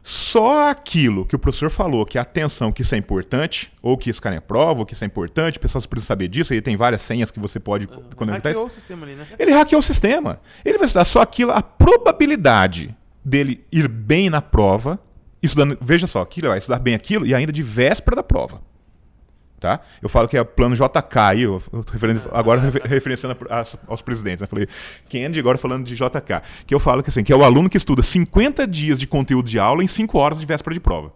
Só aquilo que o professor falou, que a atenção, que isso é importante, ou que isso cai em prova, ou que isso é importante, pessoas precisam saber disso, aí tem várias senhas que você pode conectar isso. Hackeou o sistema ali, né? Ele hackeou o sistema. Ele vai estudar só aquilo, a probabilidade dele ir bem na prova, estudando, veja só, ele vai estudar bem aquilo e ainda de véspera da prova. Tá? Eu falo que é plano JK aí, eu, eu agora refer- referenciando a- as- aos presidentes. Né? Falei, Kennedy agora falando de JK. Que eu falo que, assim, que é o aluno que estuda 50 dias de conteúdo de aula em 5 horas de véspera de prova.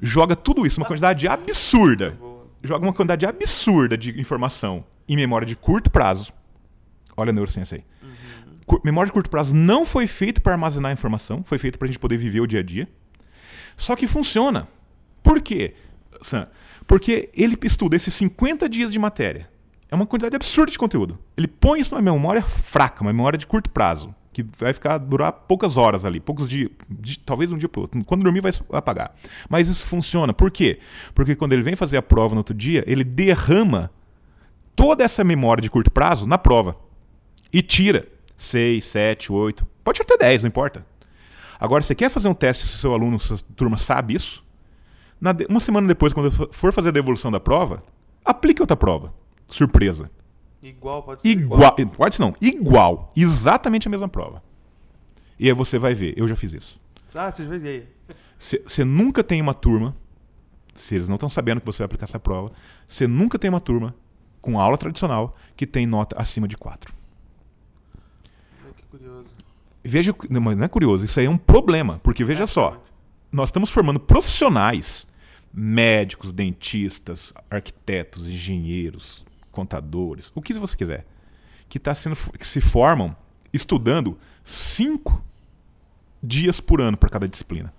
Joga tudo isso, uma quantidade absurda. Joga uma quantidade absurda de informação em memória de curto prazo. Olha a neurociência aí. Memória de curto prazo não foi feito para armazenar informação, foi feito para a gente poder viver o dia a dia. Só que funciona. Por quê, Sam? Porque ele estuda esses 50 dias de matéria. É uma quantidade absurda de conteúdo. Ele põe isso numa memória fraca, uma memória de curto prazo, que vai ficar durar poucas horas ali, poucos dias, de- talvez um dia para outro. Quando dormir vai apagar. Mas isso funciona. Por quê? Porque quando ele vem fazer a prova no outro dia, ele derrama toda essa memória de curto prazo na prova e tira 6, 7, 8, pode até 10, não importa. Agora, você quer fazer um teste se seu aluno, sua turma sabe isso? Na uma semana depois, quando for- for fazer a devolução da prova, aplique outra prova. Surpresa. Igual, pode ser. Igual. Pode ser não. Igual. Exatamente a mesma prova. E aí você vai ver. Eu já fiz isso. Ah, você já fez aí? Você nunca tem uma turma, se eles não estão sabendo que você vai aplicar essa prova, você nunca tem uma turma com aula tradicional que tem nota acima de 4. Veja, não, mas não é curioso, isso aí é um problema, porque veja É, só, nós estamos formando profissionais, médicos, dentistas, arquitetos, engenheiros, contadores, o que você quiser, que, tá sendo, que se formam estudando cinco dias por ano para cada disciplina.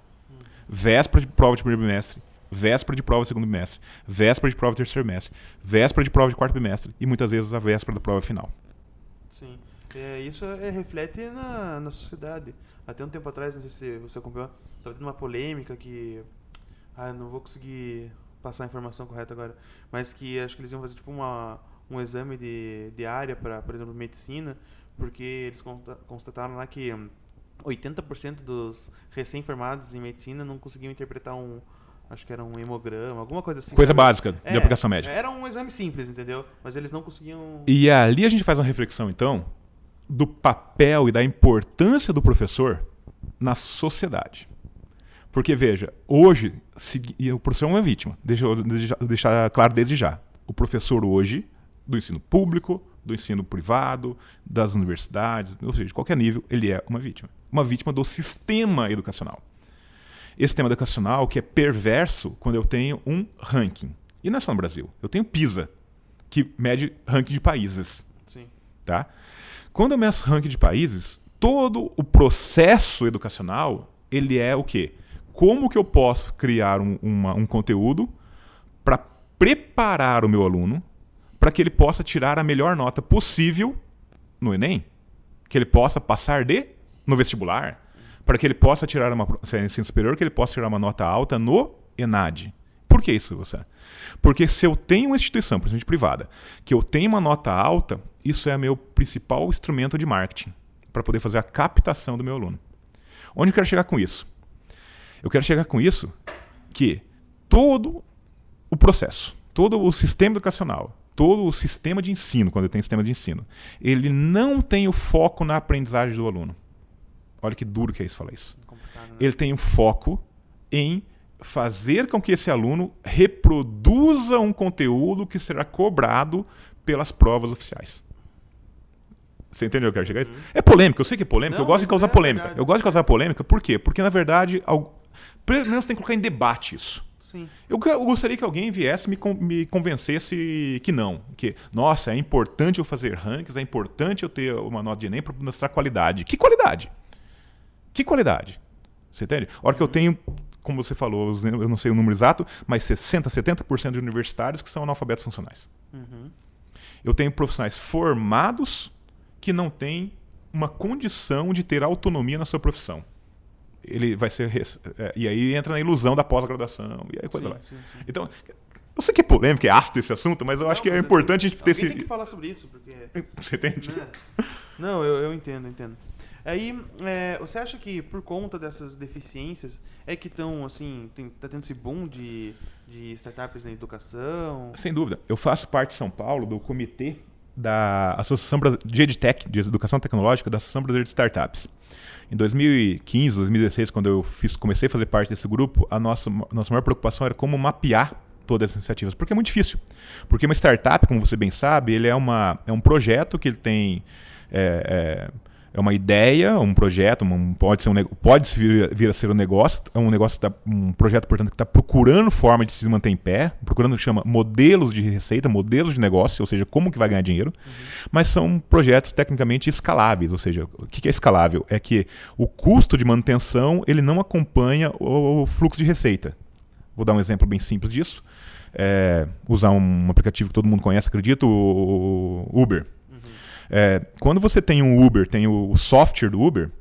Véspera de prova de primeiro bimestre, véspera de prova de segundo bimestre, véspera de prova de terceiro bimestre, véspera de prova de quarto bimestre e muitas vezes a véspera da prova final. Sim. É, isso é, reflete na, na sociedade. Até um tempo atrás, não sei se você acompanhou, estava tendo uma polêmica que. Ah, não vou conseguir passar a informação correta agora. Mas que acho que eles iam fazer tipo uma, um exame de, de área para, por exemplo, medicina, porque eles consta- constataram lá que hum, 80% dos recém-formados em medicina não conseguiam interpretar um. Acho que era um hemograma, alguma coisa assim. Coisa sabe? básica É, de aplicação médica. Era um exame simples, entendeu? Mas eles não conseguiam. E ali a gente faz uma reflexão, então, do papel e da importância do professor na sociedade. Porque, veja, hoje, se- e o professor é uma vítima. Deixa eu deixa- deixar claro desde já. O professor hoje, do ensino público, do ensino privado, das universidades, ou seja, de qualquer nível, ele é uma vítima. Uma vítima do sistema educacional. Esse sistema educacional que é perverso quando eu tenho um ranking. E não é só no Brasil. Eu tenho PISA, que mede ranking de países Sim. tá? Quando eu meço ranking de países, todo o processo educacional, ele é o quê? Como que eu posso criar um, uma- um conteúdo para preparar o meu aluno para que ele possa tirar a melhor nota possível no Enem? Que ele possa passar de no vestibular? Para que ele possa tirar uma é ensino superior, que ele possa tirar uma nota alta no ENAD. Por que isso, você? Porque se eu tenho uma instituição, principalmente privada, que eu tenho uma nota alta, isso é meu principal instrumento de marketing para poder fazer a captação do meu aluno. Onde eu quero chegar com isso? Eu quero chegar com isso que todo o processo, todo o sistema educacional, todo o sistema de ensino, quando eu tenho sistema de ensino, ele não tem o foco na aprendizagem do aluno. Olha que duro que é isso falar isso. Né? Ele tem um foco em fazer com que esse aluno reproduza um conteúdo que será cobrado pelas provas oficiais. Você entendeu o que eu quero chegar? a isso? É polêmica, eu sei que é polêmica, Não, eu gosto de causar é polêmica. verdade. Eu gosto de causar polêmica, por quê? Porque, na verdade, al- pelo menos tem que colocar em debate isso. Sim. Eu, eu gostaria que alguém viesse e me, me convencesse que não. Que, nossa, é importante eu fazer rankings, é importante eu ter uma nota de Enem para mostrar qualidade. Que qualidade? Que qualidade? Você entende? A hora que eu tenho, como você falou, eu não sei o número exato, mas 60%, 70% de universitários que são analfabetos funcionais. Uhum. Eu tenho profissionais formados que não têm uma condição de ter autonomia na sua profissão. Ele vai ser. é, e aí entra na ilusão da pós-graduação. E aí coisa Sim, vai. sim, sim. Então, eu sei que é polêmico, é ácido esse assunto, mas eu acho Não, que é importante a gente ter esse. tem que falar sobre isso, porque... Você entende? né? Não, eu, eu entendo, eu entendo. Aí, é, você acha que por conta dessas deficiências é que estão, assim, tem, tá tendo esse boom de, de startups na educação? Sem dúvida. Eu faço parte de São Paulo do comitê da Associação de EdTech, de Educação Tecnológica, da Associação Brasileira de Startups. Em 2015, 2016, quando eu fiz, comecei a fazer parte desse grupo, a nossa, nossa maior preocupação era como mapear todas essas iniciativas, porque é muito difícil. Porque uma startup, como você bem sabe, ele é, uma, é um projeto que ele tem... é, é, é uma ideia, um projeto, um- pode ser um pode vir, vir a ser um negócio, é um negócio, tá- um projeto, portanto, que está procurando forma de se manter em pé, procurando o que chama modelos de receita, modelos de negócio, ou seja, como que vai ganhar dinheiro, mas são projetos tecnicamente escaláveis, ou seja, o que é escalável? É que o custo de manutenção ele não acompanha o, o fluxo de receita. Vou dar um exemplo bem simples disso. É, usar um aplicativo que todo mundo conhece, acredito, o Uber. É, quando você tem um Uber, tem o software do Uber,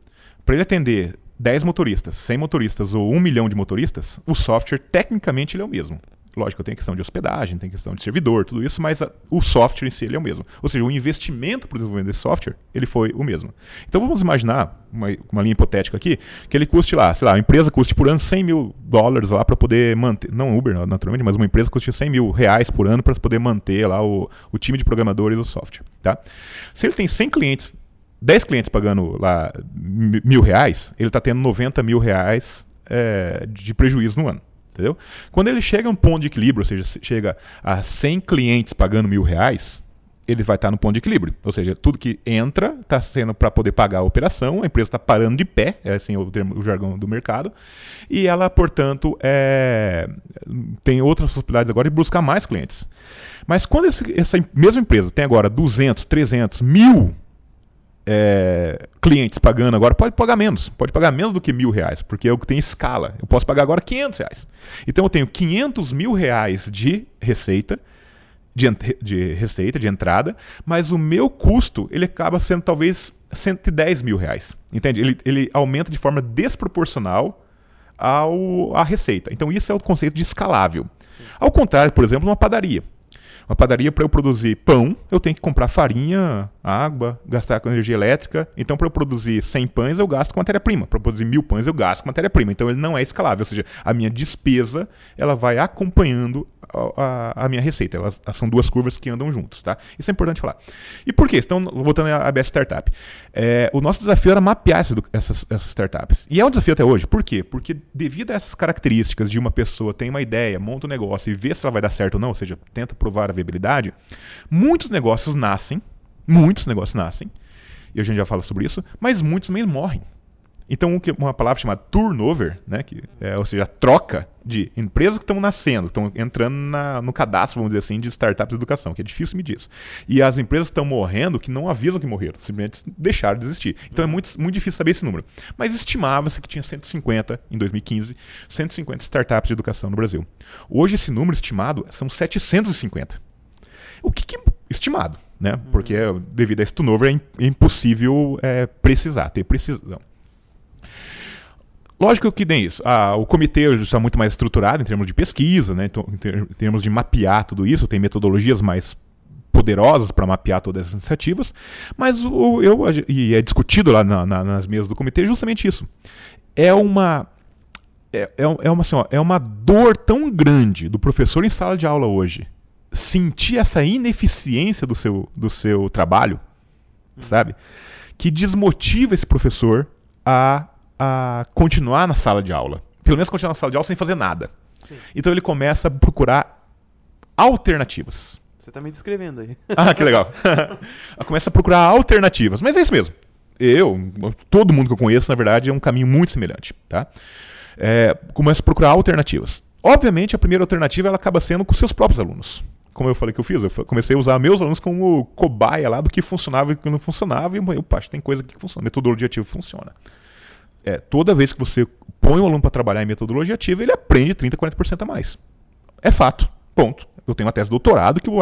para ele atender 10 motoristas, 100 motoristas ou 1 milhão de motoristas, o software tecnicamente ele é o mesmo. Lógico, tem questão de hospedagem, tem questão de servidor, tudo isso, mas a- o software em si ele é o mesmo. Ou seja, o investimento para o desenvolvimento desse software, ele foi o mesmo. Então vamos imaginar, uma, uma linha hipotética aqui, que ele custe lá, sei lá, a empresa custe por ano 100 mil dólares lá para poder manter, não Uber naturalmente, mas uma empresa custe 100 mil reais por ano para poder manter lá o, o time de programadores do software. Tá? Se ele tem 100 clientes 10 clientes pagando lá mi- mil reais, ele está tendo 90 mil reais é, de prejuízo no ano. Entendeu? Quando ele chega a um ponto de equilíbrio, ou seja, se chega a 100 clientes pagando mil reais, ele vai estar no ponto de equilíbrio. Ou seja, tudo que entra está sendo para poder pagar a operação, a empresa está parando de pé, é assim o, termo, o jargão do mercado, e ela, portanto, é, tem outras possibilidades agora de buscar mais clientes. Mas quando esse- essa mesma empresa tem agora 200, 300, mil é, clientes pagando agora, pode pagar menos. Pode pagar menos do que mil reais, porque é o que tem escala. Eu posso pagar agora 500 reais. Então eu tenho 500 mil reais de receita, de, de receita, de entrada, mas o meu custo ele acaba sendo talvez 110 mil reais. Entende? Ele, ele aumenta de forma desproporcional ao, à receita. Então isso é o conceito de escalável. Ao contrário, por exemplo, uma padaria. Uma padaria, para eu produzir pão, eu tenho que comprar farinha, água, gastar com energia elétrica. Então, para eu produzir 100 pães, eu gasto com matéria-prima. Para produzir mil pães, eu gasto com matéria-prima. Então, ele não é escalável. Ou seja, a minha despesa ela vai acompanhando a, a- a minha receita. Elas são duas curvas que andam juntos. Tá? Isso é importante falar. E por quê? Então, voltando à Best Startup. É, o nosso desafio era mapear essas, essas, essas startups. E é um desafio até hoje. Por quê? Porque devido a essas características de uma pessoa tem uma ideia, monta um negócio e vê se ela vai dar certo ou não, ou seja, tenta provar a viabilidade, muitos negócios nascem, muitos negócios nascem, e a gente já fala sobre isso, mas muitos também morrem. Então, uma palavra chamada turnover, né, que é, ou seja, troca de empresas que estão nascendo, estão entrando na- no cadastro, vamos dizer assim, de startups de educação, que é difícil medir isso. E as empresas estão morrendo que não avisam que morreram, simplesmente deixaram de existir. Então é muito, muito difícil saber esse número. Mas estimava-se que tinha 150 em 2015, 150 startups de educação no Brasil. Hoje esse número estimado são 750. O que, que estimado, né? Porque devido a esse turnover é é impossível é, precisar, ter precisão. Lógico que nem isso. Ah, o comitê está muito mais estruturado em termos de pesquisa, né? então, em termos de mapear tudo isso, tem metodologias mais poderosas para mapear todas essas iniciativas, mas o, eu, e é discutido lá na- na- nas mesas do comitê justamente isso. É uma é, é, é uma, assim, ó, é uma dor tão grande do professor em sala de aula hoje sentir essa ineficiência do seu, do seu trabalho, sabe? Que desmotiva esse professor a, a continuar na sala de aula. Pelo menos continuar na sala de aula sem fazer nada. Sim. Então ele começa a procurar alternativas. Você tá me descrevendo aí. Ah, que legal. começa a procurar alternativas. Mas é isso mesmo. Eu, todo mundo que eu conheço, na verdade, é um caminho muito semelhante. Tá? É, começa a procurar alternativas. Obviamente, a primeira alternativa ela acaba sendo com seus próprios alunos. Como eu falei que eu fiz, eu comecei a usar meus alunos como cobaia lá do que funcionava e do que não funcionava. E eu, pá, tem coisa que funciona. Metodologia ativa funciona. É, toda vez que você põe um aluno para trabalhar em metodologia ativa, ele aprende 30%, 40% a mais. É fato. Ponto. Eu tenho uma tese de doutorado que o,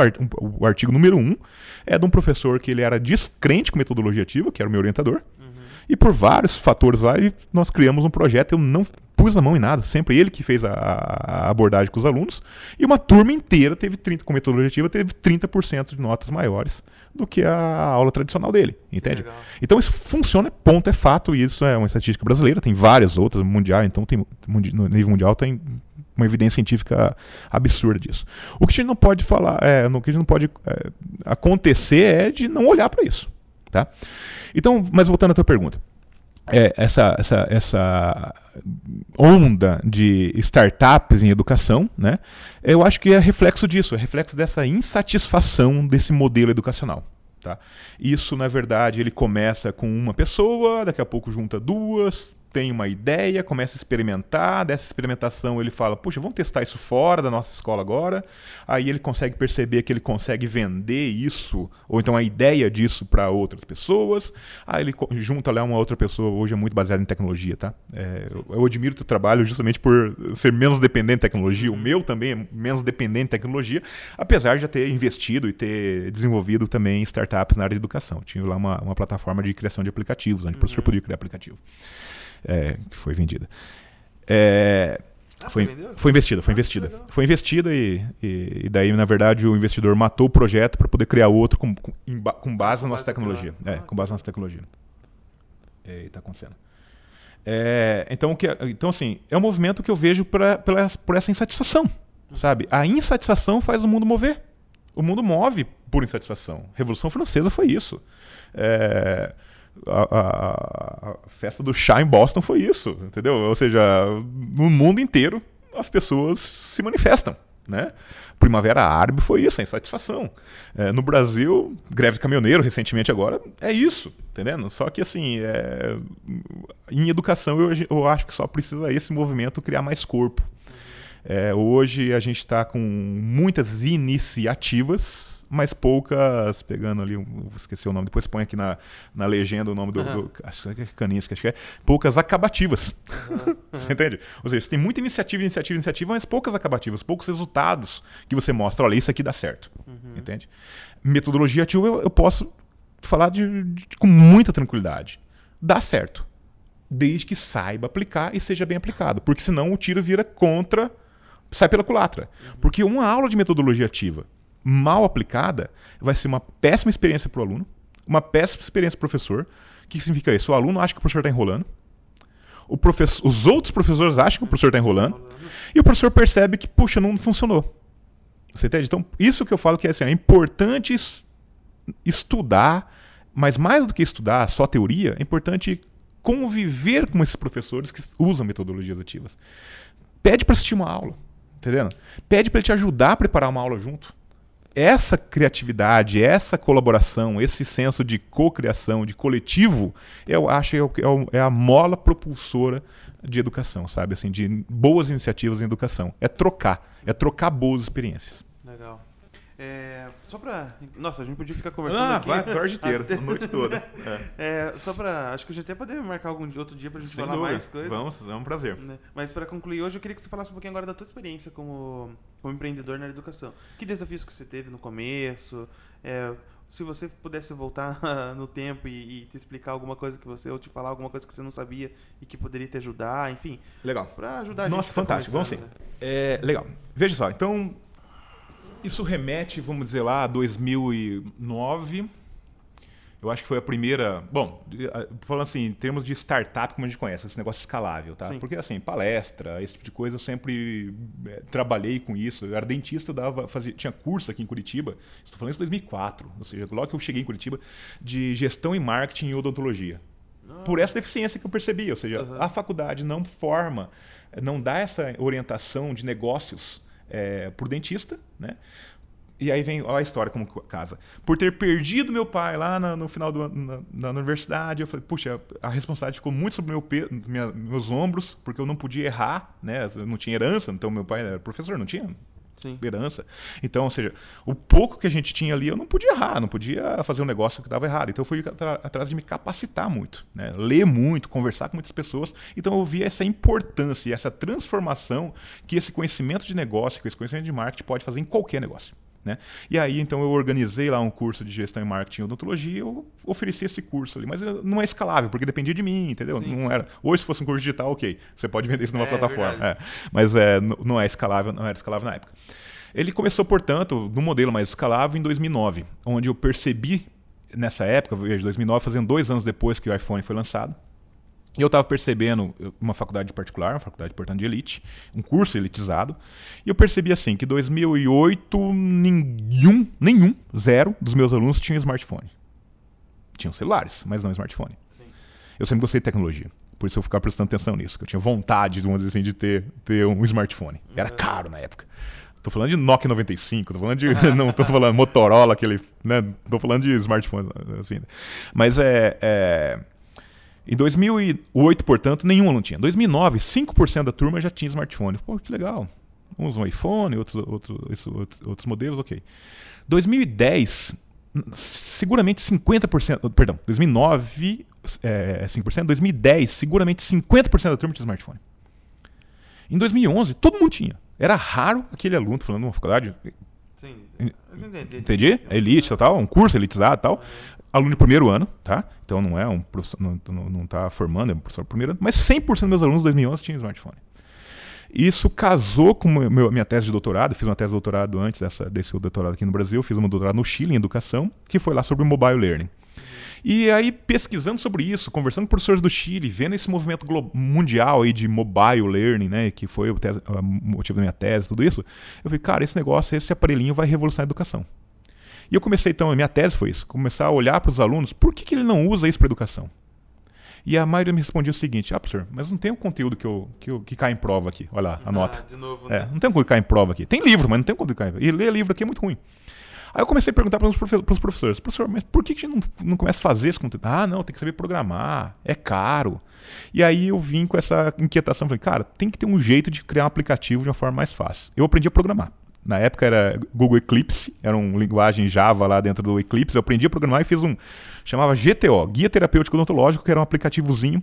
o artigo número 1 um é de um professor que ele era descrente com metodologia ativa, que era o meu orientador. Uhum. E por vários fatores lá, nós criamos um projeto. Eu não pus a mão em nada, sempre ele que fez a, a abordagem com os alunos. E uma turma inteira teve 30, com metodologia ativa, teve 30% de notas maiores do que a aula tradicional dele, entende? Legal. Então isso funciona, ponto, é fato, e isso é uma estatística brasileira, tem várias outras, mundial, então tem, no nível mundial tem uma evidência científica absurda disso. O que a gente não pode falar, é, o que a gente não pode é, acontecer é de não olhar para isso, tá? Então, mas voltando à tua pergunta, é, essa, essa, essa onda de startups em educação, né? Eu acho que é reflexo disso, é reflexo dessa insatisfação desse modelo educacional. Tá? Isso, na verdade, ele começa com uma pessoa, daqui a pouco junta duas, tem uma ideia, começa a experimentar, dessa experimentação ele fala, puxa, vamos testar isso fora da nossa escola agora. Aí ele consegue perceber que ele consegue vender isso, ou então a ideia disso para outras pessoas. Aí ele junta lá uma outra pessoa, hoje é muito baseado em tecnologia, tá? É, eu, eu, admiro o teu trabalho justamente por ser menos dependente de tecnologia. O meu também é menos dependente de tecnologia, apesar de já ter investido e ter desenvolvido também startups na área de educação. Tinha lá uma, uma plataforma de criação de aplicativos, onde uhum. o professor uhum. podia criar aplicativo é, que foi vendida. É, ah, foi, foi, foi, investida, foi ah, investida. Foi investida e, e, e, daí, na verdade, o investidor matou o projeto para poder criar outro com, com, com base na nossa tecnologia. É, com base na nossa tecnologia. É, e está acontecendo. É, então, que, então, assim, é um movimento que eu vejo pra, pela, por essa insatisfação. Sabe? A insatisfação faz o mundo mover. O mundo move por insatisfação. Revolução Francesa foi isso. É, a, a, a, festa do chá em Boston foi isso, entendeu? Ou seja, no mundo inteiro as pessoas se manifestam, né? Primavera Árabe foi isso, a insatisfação. É, no Brasil, greve de caminhoneiro recentemente agora, é isso, entendendo? Só que assim, é, em educação eu, eu acho que só precisa esse movimento criar mais corpo. É, hoje a gente está com muitas iniciativas mas poucas, pegando ali, esqueci o nome, depois põe aqui na, na legenda o nome do, uhum. do acho que é Caninhas, acho que é, poucas acabativas. Uhum. você entende? Ou seja, você tem muita iniciativa, iniciativa, iniciativa, mas poucas acabativas, poucos resultados que você mostra, olha, isso aqui dá certo. Uhum. Entende? Metodologia ativa eu, eu posso falar de, de, com muita tranquilidade. Dá certo. Desde que saiba aplicar e seja bem aplicado. Porque senão o tiro vira contra, sai pela culatra. Uhum. Porque uma aula de metodologia ativa mal aplicada, vai ser uma péssima experiência para o aluno, uma péssima experiência para o professor. O que significa isso? O aluno acha que o professor está enrolando, o professor, os outros professores acham que o professor está enrolando, e o professor percebe que, puxa, não funcionou. Você entende? Então, isso que eu falo que é, assim, é importante estudar, mas mais do que estudar só teoria, é importante conviver com esses professores que usam metodologias ativas. Pede para assistir uma aula, entendendo? Pede para ele te ajudar a preparar uma aula junto essa criatividade, essa colaboração, esse senso de cocriação, de coletivo, eu acho que é, é, a mola propulsora de educação, sabe? Assim, de boas iniciativas em educação. É trocar, é trocar boas experiências. É, só pra. Nossa, a gente podia ficar conversando. Ah, aqui. vai a tarde inteira, a noite toda. É. é. só pra. Acho que a gente até poderia marcar algum outro dia pra gente Sem falar dúvida. mais coisas. Vamos, é um prazer. Né? Mas pra concluir hoje, eu queria que você falasse um pouquinho agora da tua experiência como, como empreendedor na educação. Que desafios que você teve no começo? É, se você pudesse voltar no tempo e, e, te explicar alguma coisa que você, ou te falar alguma coisa que você não sabia e que poderia te ajudar, enfim. Legal. Pra ajudar a gente. Nossa, fantástico. Vamos sim. Né? É, legal. Veja só, então isso remete, vamos dizer lá, a 2009. Eu acho que foi a primeira. Bom, falando assim, em termos de startup, como a gente conhece, esse negócio escalável, tá? Sim. Porque, assim, palestra, esse tipo de coisa, eu sempre é, trabalhei com isso. Eu era dentista, dava, fazia, tinha curso aqui em Curitiba, estou falando isso em 2004, ou seja, logo que eu cheguei em Curitiba, de gestão e marketing em odontologia. por essa deficiência que eu percebi. Ou seja, Aham. a faculdade não forma, não dá essa orientação de negócios é, por dentista, né? E aí vem a história como casa. Por ter perdido meu pai lá na- no final do na, na universidade, eu falei, puxa, a responsabilidade ficou muito sobre meu pe- minha- meus ombros, porque eu não podia errar, né? Eu não tinha herança, então meu pai era professor, não tinha Sim. herança. Então, ou seja, o pouco que a gente tinha ali, eu não podia errar, não podia fazer um negócio que estava errado. Então, eu fui atrás de me capacitar muito, né? ler muito, conversar com muitas pessoas. Então, eu vi essa importância e essa transformação que esse conhecimento de negócio, que esse conhecimento de marketing pode fazer em qualquer negócio. Né? E aí, então, eu organizei lá um curso de gestão em marketing e odontologia, eu ofereci esse curso ali, mas eh, não é escalável, porque dependia de mim, entendeu? Sim, não era. Hoje, se fosse um curso digital, ok, você pode vender isso numa É, plataforma. É. Mas é, não é escalável, não era escalável na época. Ele começou, portanto, no modelo mais escalável em 2009, onde eu percebi nessa época, veja, 2009, fazendo dois anos depois que o iPhone foi lançado, e eu estava percebendo uma faculdade particular, uma faculdade, portanto, de elite, um curso elitizado, e eu percebi assim que em 2008 nenhum, nenhum, zero dos meus alunos tinha smartphone. Tinham celulares, mas não smartphone. Sim. Eu sempre gostei de tecnologia. Por isso eu ficava prestando atenção nisso, que eu tinha vontade, vamos dizer assim, de ter, ter um smartphone. Era caro na época. Tô falando de Nokia 95, tô falando de. não tô falando Motorola, aquele. Né, tô falando de smartphone, assim. Mas é. é em 2008, portanto, nenhum aluno tinha. Em 2009, 5% da turma já tinha smartphone. Pô, que legal. Uns um iPhone, outros, outros, outros, outros modelos, ok. 2010, seguramente 50%. Perdão, 2009, é, 5%. 2010, seguramente 50% da turma tinha smartphone. Em 2011, todo mundo tinha. Era raro aquele aluno, falando numa faculdade, Sim. Entendi. Entendi? É elite, tal, tal, um curso elitizado e tal. Aluno de primeiro ano, tá? Então não é um professor, não, não, não tá formando, é um professor de primeiro ano, mas 100% dos meus alunos de 2011 tinham smartphone. Isso casou com meu, minha tese de doutorado, fiz uma tese de doutorado antes dessa, desse doutorado aqui no Brasil, fiz uma doutorado no Chile em educação, que foi lá sobre mobile learning. E aí, pesquisando sobre isso, conversando com professores do Chile, vendo esse movimento mundial aí de mobile learning, né, que foi o, tese- o motivo da minha tese, tudo isso, eu falei, cara, esse negócio, esse aparelhinho vai revolucionar a educação. E eu comecei, então, a minha tese foi isso, começar a olhar para os alunos, por que, que ele não usa isso para educação? E a maioria me respondia o seguinte, ah, professor, mas não tem o conteúdo que, eu, que, eu, que cai em prova aqui, olha lá, a nota. Ah, de novo, É, né? não tem como cair em prova aqui. Tem livro, mas não tem como cair. E ler livro aqui é muito ruim. Aí eu comecei a perguntar para os professores: professor, mas por que que a gente não, não começa a fazer esse conteúdo? Ah, não, tem que saber programar, é caro. E aí eu vim com essa inquietação: falei, cara, tem que ter um jeito de criar um aplicativo de uma forma mais fácil. Eu aprendi a programar. Na época era Google Eclipse, era uma linguagem Java lá dentro do Eclipse. Eu aprendi a programar e fiz um. chamava GTO, Guia Terapêutico Odontológico, que era um aplicativozinho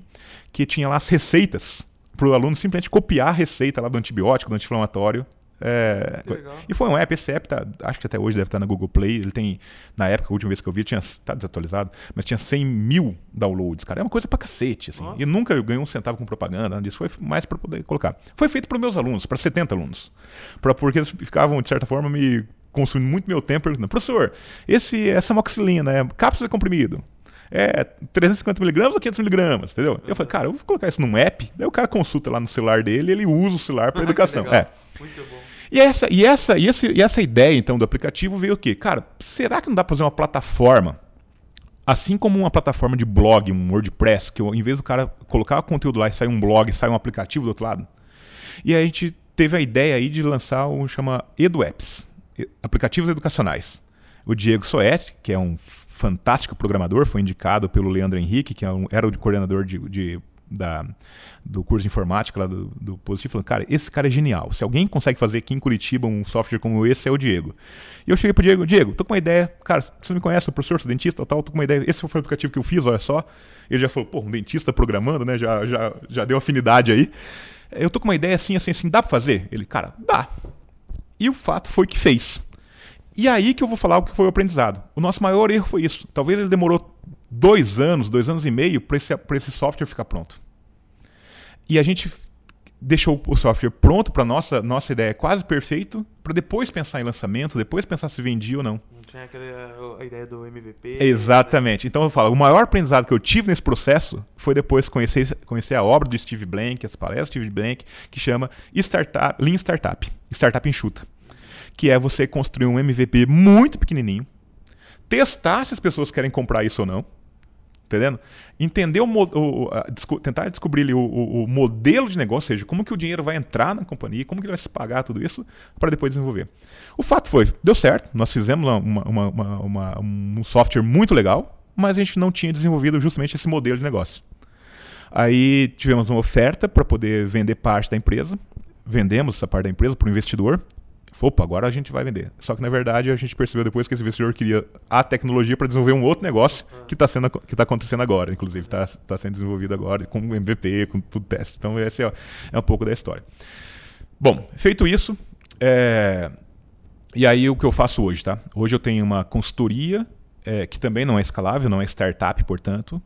que tinha lá as receitas para o aluno simplesmente copiar a receita lá do antibiótico, do anti-inflamatório. É, e foi um app, esse app tá, acho que até hoje deve estar na Google Play. Ele tem, na época, a última vez que eu vi, tinha, tá desatualizado, mas tinha 100 mil downloads, cara. É uma coisa pra cacete, assim. Nossa. E nunca ganhou um centavo com propaganda, nada disso. Foi mais para poder colocar. Foi feito para meus alunos, para 70 alunos. Pra, porque eles ficavam, de certa forma, me consumindo muito meu tempo perguntando: professor, esse, essa moxilina é cápsula de comprimido? É 350mg ou 500mg, entendeu? Eu falei, cara, eu vou colocar isso num app, daí o cara consulta lá no celular dele ele usa o celular para educação. É. Muito bom. E essa, e, essa, e, esse, e essa ideia, então, do aplicativo veio o quê? Cara, será que não dá pra fazer uma plataforma, assim como uma plataforma de blog, um WordPress, que eu, em vez do cara colocar o conteúdo lá e sair um blog, sai um aplicativo do outro lado? E aí a gente teve a ideia aí de lançar o chama EduApps, aplicativos educacionais. O Diego Soet, que é um fantástico programador, foi indicado pelo Leandro Henrique, que é um- era o coordenador de, de- da, do curso de informática lá do, do Positivo, falando, cara, esse cara é genial. Se alguém consegue fazer aqui em Curitiba um software como esse, é o Diego. E eu cheguei pro Diego, Diego, tô com uma ideia, cara, você me conhece, sou professor, sou dentista tal, tô com uma ideia. Esse foi o aplicativo que eu fiz, olha só. Ele já falou, pô, um dentista programando, né? Já, já, já deu afinidade aí. Eu tô com uma ideia assim, assim, assim, dá pra fazer? Ele, cara, dá. E o fato foi que fez. E aí que eu vou falar o que foi o aprendizado. O nosso maior erro foi isso. Talvez ele demorou dois anos, dois anos e meio para esse, pra esse software ficar pronto. E a gente deixou o software pronto para nossa nossa ideia quase perfeito, para depois pensar em lançamento, depois pensar se vendia ou não. Não tinha aquele, a, ideia do MVP. Exatamente. Então eu falo, o maior aprendizado que eu tive nesse processo foi depois conhecer, conhecer a obra do Steve Blank, as palestras do Steve Blank, que chama Startup, Lean Startup, Startup enxuta, que é você construir um MVP muito pequenininho, testar se as pessoas querem comprar isso ou não. entendendo? Entender o, o a, desco, tentar descobrir o, o, o, modelo de negócio, ou seja, como que o dinheiro vai entrar na companhia, como que ele vai se pagar tudo isso, para depois desenvolver. O fato foi, deu certo, nós fizemos uma, uma, uma, um software muito legal, mas a gente não tinha desenvolvido justamente esse modelo de negócio. Aí tivemos uma oferta para poder vender parte da empresa, vendemos essa parte da empresa para o investidor, Opa, agora a gente vai vender. Só que na verdade a gente percebeu depois que esse investidor queria a tecnologia para desenvolver um outro negócio que está tá acontecendo agora, inclusive está tá sendo desenvolvido agora com MVP, com tudo teste. Então esse é, é um pouco da história. Bom, feito isso, é... e aí o que eu faço hoje, tá? Hoje eu tenho uma consultoria é, que também não é escalável, não é startup, portanto.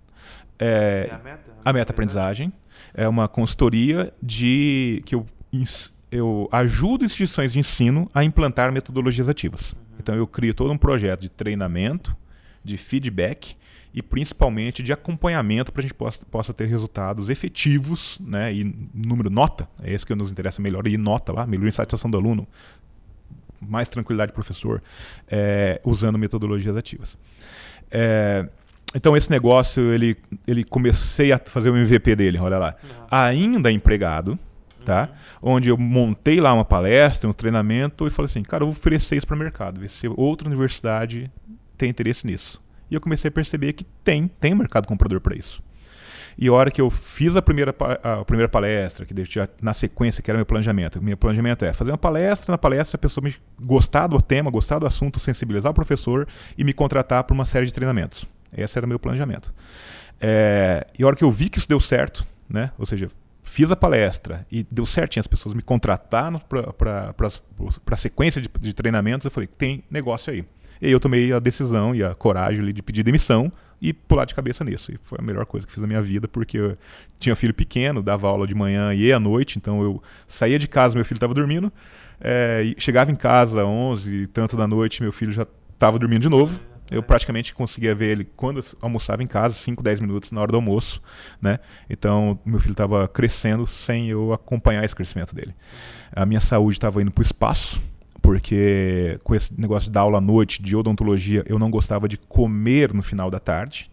É, é a meta, a meta aprendizagem é uma consultoria de que eu eu ajudo instituições de ensino a implantar metodologias ativas. Uhum. Então eu crio todo um projeto de treinamento, de feedback e principalmente de acompanhamento para a gente possa, possa ter resultados efetivos, né? E número nota, é esse que nos interessa melhor, e nota lá, melhor satisfação do aluno, mais tranquilidade do professor, é, usando metodologias ativas. É, então esse negócio, ele, ele comecei a fazer o MVP dele, olha lá. Uhum. Ainda empregado, tá? Onde eu montei lá uma palestra, um treinamento e falei assim, cara, eu vou oferecer isso para o mercado, ver se outra universidade tem interesse nisso. E eu comecei a perceber que tem, tem mercado comprador para isso. E a hora que eu fiz a primeira, a primeira palestra, que na sequência, que era meu planejamento, meu planejamento é fazer uma palestra, na palestra a pessoa me gostar do tema, gostar do assunto, sensibilizar o professor e me contratar para uma série de treinamentos. Esse era o meu planejamento. É, e a hora que eu vi que isso deu certo, né? ou seja, fiz a palestra e deu certinho, as pessoas me contrataram para a sequência de, de, treinamentos, eu falei, tem negócio aí. E aí eu tomei a decisão e a coragem ali, de pedir demissão e pular de cabeça nisso. E foi a melhor coisa que fiz na minha vida, porque eu tinha filho pequeno, dava aula de manhã e à noite, então eu saía de casa, meu filho estava dormindo, é, chegava em casa às 11 e tanto da noite, meu filho já estava dormindo de novo. Eu praticamente conseguia ver ele quando almoçava em casa, 5, 10 minutos na hora do almoço, né? Então, meu filho estava crescendo sem eu acompanhar esse crescimento dele. A minha saúde estava indo para o espaço, porque com esse negócio da aula à noite de odontologia, eu não gostava de comer no final da tarde,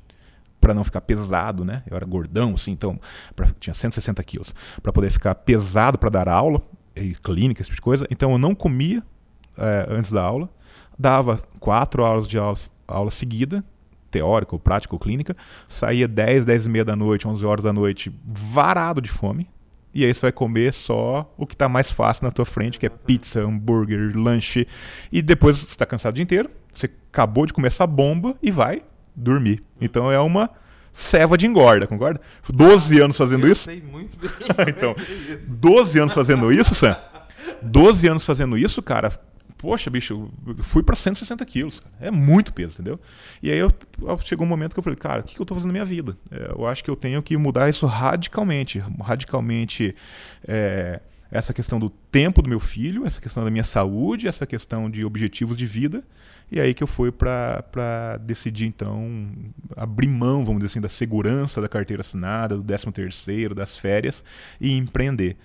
para não ficar pesado, né? Eu era gordão, assim, então pra, tinha 160 quilos. Para poder ficar pesado para dar aula, e clínica, esse tipo de coisa. Então, eu não comia é, antes da aula dava quatro horas de aula, aula seguida, teórica ou prática ou clínica, saía 10, 10 e meia da noite, 11 horas da noite, varado de fome, e aí você vai comer só o que está mais fácil na tua frente, que é pizza, hambúrguer, lanche, e depois você está cansado o dia inteiro, você acabou de comer essa bomba e vai dormir. Então é uma ceva de engorda, concorda? 12 anos fazendo Eu isso. Sei muito bem. então, 12 anos fazendo isso, Sam. 12 anos fazendo isso, cara, poxa, bicho, fui para 160 quilos. É muito peso, entendeu? E aí eu, chegou um momento que eu falei, cara, o que, que eu estou fazendo na minha vida? É, eu acho que eu tenho que mudar isso radicalmente. Radicalmente é, essa questão do tempo do meu filho, essa questão da minha saúde, essa questão de objetivos de vida. E aí que eu fui para decidir, então, abrir mão, vamos dizer assim, da segurança da carteira assinada, do 13 terceiro, das férias e empreender.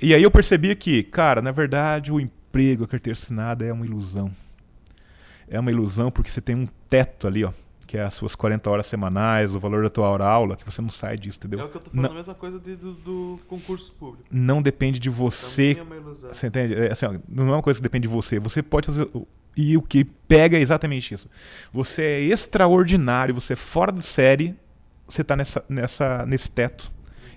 E aí eu percebi que, cara, na verdade, o emprego emprego, a carteira assinada é uma ilusão. É uma ilusão porque você tem um teto ali, ó, que é as suas 40 horas semanais, o valor da tua hora aula, que você não sai disso, entendeu? É o que eu tô falando, não, a mesma coisa de, do, do, concurso público. Não depende de você. É uma ilusão. Você entende? É, assim, ó, não é uma coisa que depende de você. Você pode fazer. E o que pega é exatamente isso. Você é extraordinário, você é fora de série, você tá nessa, nessa, nesse teto.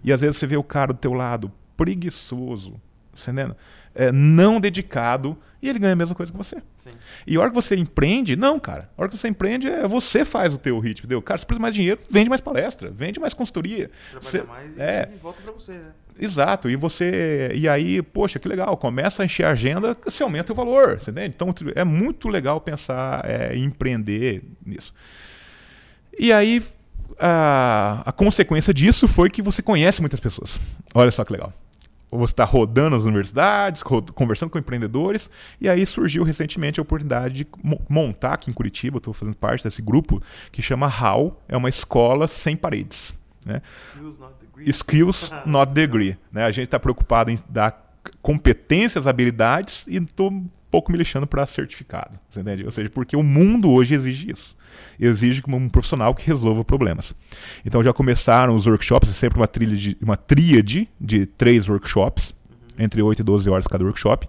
E às vezes você vê o cara do teu lado preguiçoso, você entendendo? É, não dedicado e ele ganha a mesma coisa que você. Sim. E a hora que você empreende, não, cara. A hora que você empreende, é você faz o teu ritmo, entendeu? Cara, você precisa mais dinheiro, vende mais palestra, vende mais consultoria. Trabalha você, mais é, e volta para você, né? Exato, e você. E aí, poxa, que legal, começa a encher a agenda, você aumenta o valor, você entende? Então é muito legal pensar é, em empreender nisso. E aí, a, a consequência disso foi que você conhece muitas pessoas. Olha só que legal você está rodando as universidades, conversando com empreendedores, e aí surgiu recentemente a oportunidade de montar aqui em Curitiba, estou fazendo parte desse grupo, que chama HAL, é uma escola sem paredes. Né? Skills not degree. Skills not degree. Né? A gente está preocupado em dar competências, habilidades e estou um pouco me lixando para certificado. Ou seja, porque o mundo hoje exige isso. Exige um profissional que resolva problemas. Então já começaram os workshops, é sempre uma, trilha de, uma tríade de três workshops, entre 8 e 12 horas cada workshop.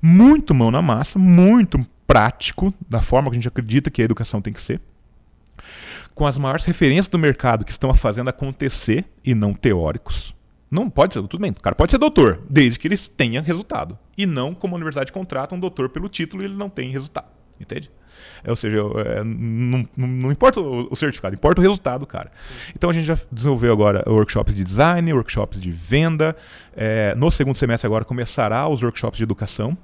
Muito mão na massa, muito prático, da forma que a gente acredita que a educação tem que ser com as maiores referências do mercado que estão fazendo acontecer e não teóricos. Não pode ser, tudo bem, o cara pode ser doutor, desde que ele tenha resultado. E não como a universidade contrata um doutor pelo título e ele não tem resultado. Entende? É, ou seja, é, não, não, importa o, o, certificado, importa o resultado, cara. Então a gente já desenvolveu agora workshops de design, workshops de venda. É, no segundo semestre agora começará os workshops de educação,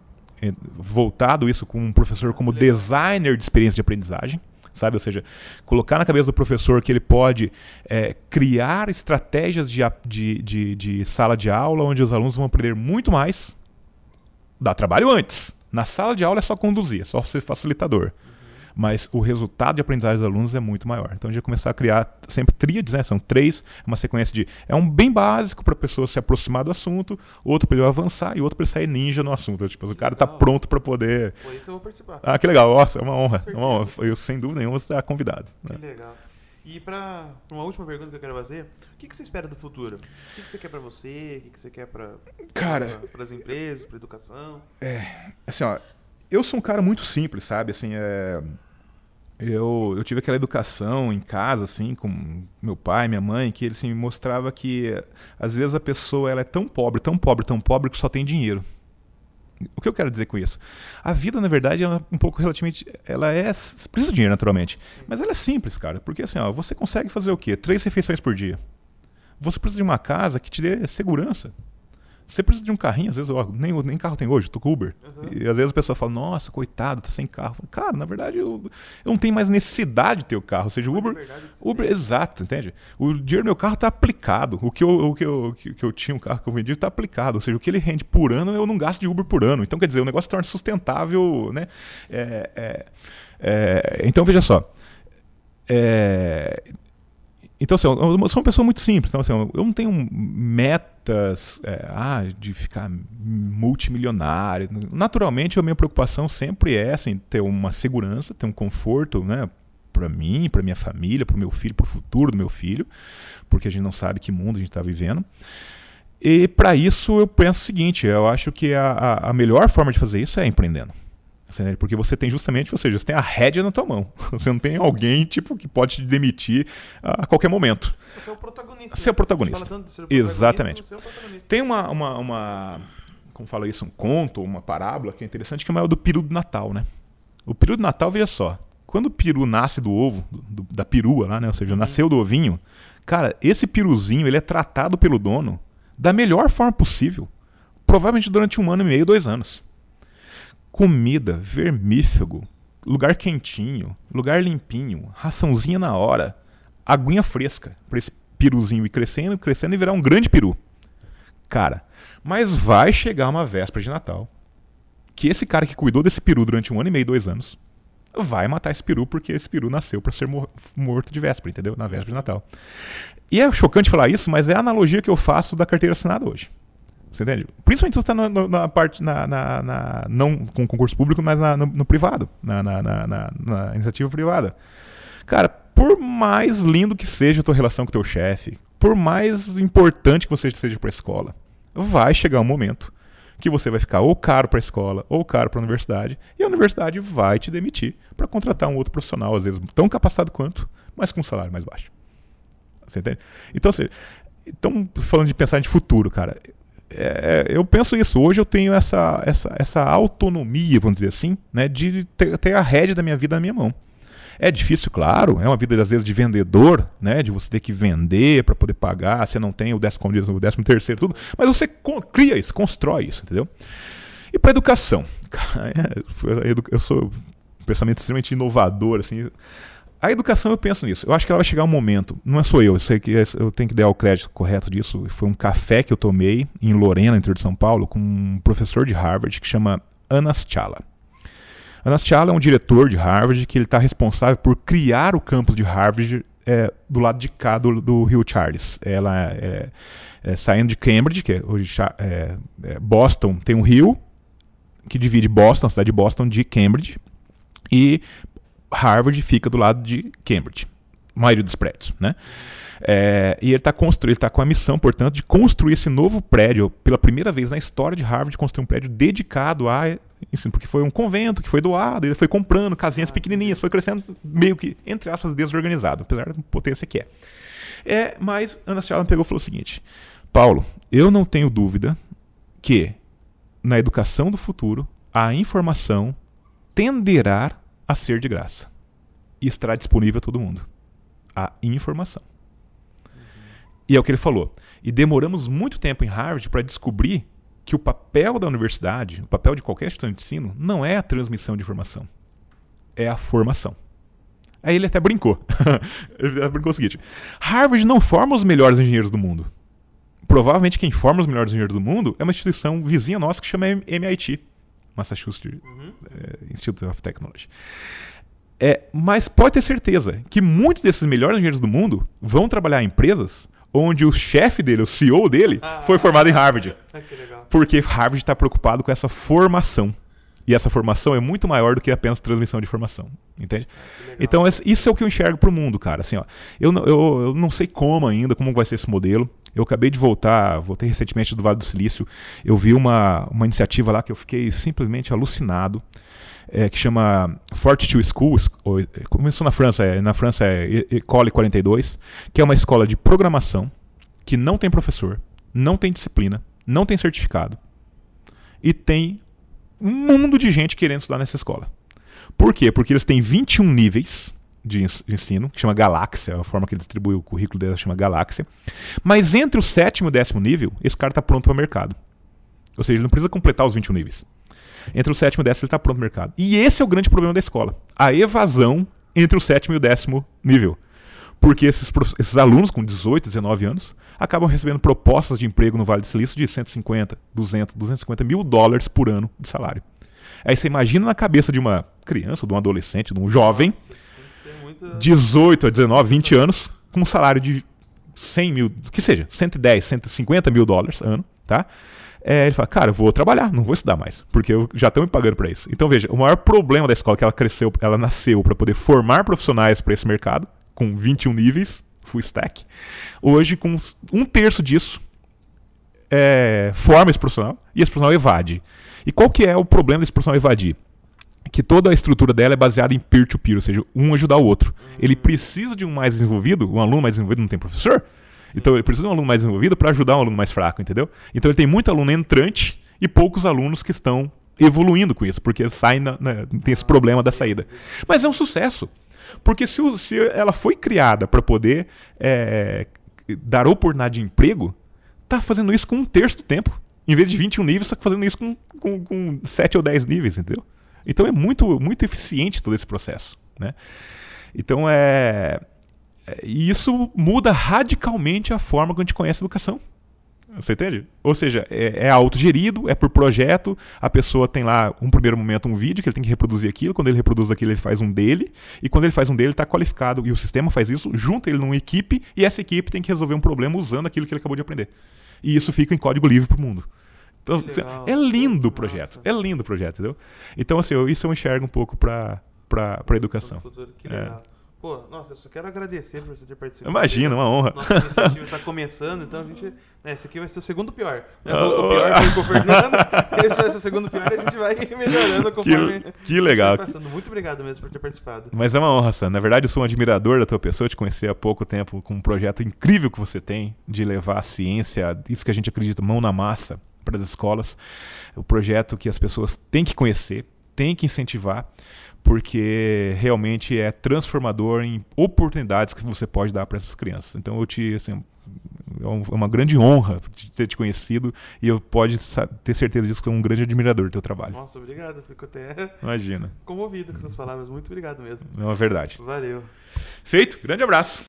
é, voltado isso com um professor como designer de experiência de aprendizagem sabe? Ou seja, colocar na cabeça do professor que ele pode é, criar estratégias de, de, de, de, sala de aula onde os alunos vão aprender muito mais. Dá trabalho antes. Na sala de aula é só conduzir, é só ser facilitador mas o resultado de aprendizagem dos alunos é muito maior. Então a gente vai começar a criar sempre tríades, né? São três, uma sequência de. É um bem básico para a pessoa se aproximar do assunto, outro para ele avançar e outro para ele sair ninja no assunto. Tipo, o cara está pronto para poder. Por isso eu vou participar. Ah, que legal. Nossa, é uma honra. É uma honra. Eu, sem dúvida nenhuma, você está convidado. Né? Que legal. E para uma última pergunta que eu quero fazer, o que, que você espera do futuro? O que, que você quer para você? O que, que você quer para cara para as empresas, para educação? É, assim, ó, eu sou um cara muito simples, sabe? Assim, é eu, eu tive aquela educação em casa, assim, com meu pai, minha mãe, que ele assim, me mostrava que às vezes a pessoa ela é tão pobre, tão pobre, tão pobre que só tem dinheiro. O que eu quero dizer com isso? A vida, na verdade, é um pouco relativamente. Ela é. Precisa de dinheiro, naturalmente. Mas ela é simples, cara. Porque assim, ó, você consegue fazer o quê? Três refeições por dia. Você precisa de uma casa que te dê segurança. Você precisa de um carrinho, às vezes, ó, nem, nem carro tem hoje, tô com Uber. Uhum. E às vezes a pessoa fala, nossa, coitado, tá sem carro. Cara, na verdade, eu, eu não tenho mais necessidade de ter o carro. Ou seja, o Uber. Uber, exato, entende? O dinheiro do meu carro tá aplicado. O que eu, o que eu, que eu tinha, um carro que eu vendi, tá aplicado. Ou seja, o que ele rende por ano, eu não gasto de Uber por ano. Então, quer dizer, o negócio torna sustentável, né? É, é, é, então, veja só. É, então, assim, eu sou uma pessoa muito simples. Então, assim, eu não tenho metas é, ah, de ficar multimilionário. Naturalmente, a minha preocupação sempre é assim, ter uma segurança, ter um conforto, né? Para mim, para minha família, para o meu filho, para o futuro do meu filho, porque a gente não sabe que mundo a gente está vivendo. E para isso eu penso o seguinte: eu acho que a, a melhor forma de fazer isso é empreendendo. Porque você tem justamente, ou seja, você tem a rédea na tua mão. Você não tem alguém tipo que pode te demitir a qualquer momento. Você é o protagonista. Você é o protagonista. Protagonista, Exatamente. É o protagonista. Tem uma, uma, uma, como fala isso, um conto, uma parábola que é interessante, que é o do peru do Natal, né? O peru do Natal, veja só, quando o peru nasce do ovo, do, da perua lá, né? Ou seja, nasceu do ovinho, cara, esse peruzinho, ele é tratado pelo dono da melhor forma possível. Provavelmente durante um ano e meio, dois anos comida, vermífugo, lugar quentinho, lugar limpinho, raçãozinha na hora, aguinha fresca para esse piruzinho ir crescendo, crescendo e virar um grande peru. Cara, mas vai chegar uma véspera de Natal que esse cara que cuidou desse peru durante um ano e meio, dois anos, vai matar esse peru porque esse peru nasceu para ser morto de véspera, entendeu? Na véspera de Natal. E é chocante falar isso, mas é a analogia que eu faço da carteira assinada hoje. Você entende? Principalmente se você está na, na, parte, na, na, na, não com concurso público, mas no, no, privado, na, na, na, iniciativa privada. Cara, por mais lindo que seja a tua relação com o teu chefe, por mais importante que você seja para a escola, vai chegar um momento que você vai ficar ou caro para a escola ou caro para a universidade, e a universidade vai te demitir para contratar um outro profissional, às vezes tão capacitado quanto, mas com um salário mais baixo. Você entende? Então, assim, então falando de pensar de futuro, cara, é, eu penso isso. Hoje eu tenho essa, essa, essa autonomia, vamos dizer assim, né, de ter, ter a rédea da minha vida na minha mão. É difícil, claro, é uma vida às vezes de vendedor, né, de você ter que vender para poder pagar, você não tem o décimo, como diz, o décimo terceiro, tudo, mas você cria isso, constrói isso, entendeu? E para educação, eu sou um pensamento extremamente inovador, assim, a educação, eu penso nisso. Eu acho que ela vai chegar um momento. Não é só eu, eu sei que eu tenho que dar o crédito correto disso. Foi um café que eu tomei em Lorena, interior de São Paulo, com um professor de Harvard que chama Anas Chala. Anas Chala é um diretor de Harvard que ele está responsável por criar o campus de Harvard é, do lado de cá do, do Rio Charles. Ela é, é, saindo de Cambridge, que é hoje é, é, Boston, tem um rio que divide Boston, a cidade de Boston, de Cambridge. E Harvard fica do lado de Cambridge, a maioria dos prédios, né? É, e ele está está com a missão, portanto, de construir esse novo prédio pela primeira vez na história de Harvard, construir um prédio dedicado a ensino, porque foi um convento que foi doado, ele foi comprando casinhas pequenininhas, foi crescendo meio que entre aspas desorganizado, apesar da potência que é. É, mas Ana Ciala pegou e falou o seguinte: Paulo, eu não tenho dúvida que na educação do futuro a informação tenderá a ser de graça e estará disponível a todo mundo. A informação. E é o que ele falou. E demoramos muito tempo em Harvard para descobrir que o papel da universidade, o papel de qualquer estudante de ensino, não é a transmissão de informação, é a formação. Aí ele até brincou. ele até brincou o seguinte: Harvard não forma os melhores engenheiros do mundo. Provavelmente quem forma os melhores engenheiros do mundo é uma instituição vizinha nossa que chama MIT Massachusetts uhum. é, Institute of Technology. É, mas pode ter certeza que muitos desses melhores engenheiros do mundo vão trabalhar em empresas onde o chefe dele, o CEO dele, ah, foi formado em Harvard. Ah, porque Harvard está preocupado com essa formação. E essa formação é muito maior do que apenas transmissão de informação. Entende? Ah, então, isso é o que eu enxergo para o mundo, cara. Assim, ó, eu, eu, eu não sei como ainda, como vai ser esse modelo. Eu acabei de voltar, voltei recentemente do Vale do Silício. Eu vi uma, uma iniciativa lá que eu fiquei simplesmente alucinado é, que chama Fortitude Schools, ou, começou na França, é, na França é Ecole 42, que é uma escola de programação que não tem professor, não tem disciplina, não tem certificado e tem um mundo de gente querendo estudar nessa escola. Por quê? Porque eles têm 21 níveis de ensino, que chama Galáxia, a forma que ele distribui o currículo deles chama Galáxia. Mas entre o sétimo e o décimo nível, esse cara está pronto para o mercado. Ou seja, ele não precisa completar os 21 níveis. Entre o sétimo e o décimo ele está pronto no mercado. E esse é o grande problema da escola. A evasão entre o sétimo e o décimo nível. Porque esses, esses alunos com 18, 19 anos acabam recebendo propostas de emprego no Vale do Silício de 150, 200, 250 mil dólares por ano de salário. Aí você imagina na cabeça de uma criança, de um adolescente, de um jovem, 18 a 19, 20 anos, com um salário de 100 mil, que seja, 110, 150 mil dólares ano, tá? É, ele fala, cara, vou trabalhar, não vou estudar mais, porque eu já estão me pagando para isso. Então veja, o maior problema da escola é que ela cresceu, ela nasceu para poder formar profissionais para esse mercado, com 21 níveis, full stack. Hoje, com um terço disso, é, forma esse profissional e esse profissional evade. E qual que é o problema desse profissional evadir? Que toda a estrutura dela é baseada em peer-to-peer, -peer, ou seja, um ajudar o outro. Ele precisa de um mais desenvolvido, um aluno mais desenvolvido não tem professor, então ele precisa de um aluno mais desenvolvido para ajudar um aluno mais fraco, entendeu? Então ele tem muito aluno entrante e poucos alunos que estão evoluindo com isso, porque sai na, na, tem esse problema da saída. Mas é um sucesso. Porque se, o, se ela foi criada para poder é, dar oportunidade de emprego, tá fazendo isso com um terço do tempo. Em vez de 21 níveis, está fazendo isso com, com, com 7 ou 10 níveis, entendeu? Então é muito, muito eficiente todo esse processo. Né? Então é. E isso muda radicalmente a forma que a gente conhece a educação. Você entende? Ou seja, é, é autogerido, é por projeto, a pessoa tem lá um primeiro momento um vídeo que ele tem que reproduzir aquilo, quando ele reproduz aquilo ele faz um dele, e quando ele faz um dele ele está qualificado, e o sistema faz isso, junta ele numa equipe, e essa equipe tem que resolver um problema usando aquilo que ele acabou de aprender. E isso fica em código livre para o mundo. Então, é lindo o projeto, é lindo o projeto, entendeu? Então, assim, eu, isso eu enxergo um pouco para a educação. Que legal. É. Pô, nossa, eu só quero agradecer por você ter participado. Imagina, uma honra. Nossa iniciativa está começando, então a gente. Né, esse aqui vai ser o segundo pior. Né? O, pior foi com o Fernando, esse vai ser o segundo pior e a gente vai melhorando conforme. Que, que legal. Muito obrigado mesmo por ter participado. Mas é uma honra, Sam. Na verdade, eu sou um admirador da tua pessoa, eu te conheci há pouco tempo com um projeto incrível que você tem de levar a ciência, isso que a gente acredita, mão na massa para as escolas. O projeto que as pessoas têm que conhecer, têm que incentivar porque realmente é transformador em oportunidades que você pode dar para essas crianças. Então eu te assim, é, é uma grande honra ter te conhecido e eu pode ter certeza disso que sou um grande admirador do teu trabalho. Nossa, obrigado. Fico até Imagina. comovido com essas palavras. Muito obrigado mesmo. É uma verdade. Valeu. Feito. Grande abraço.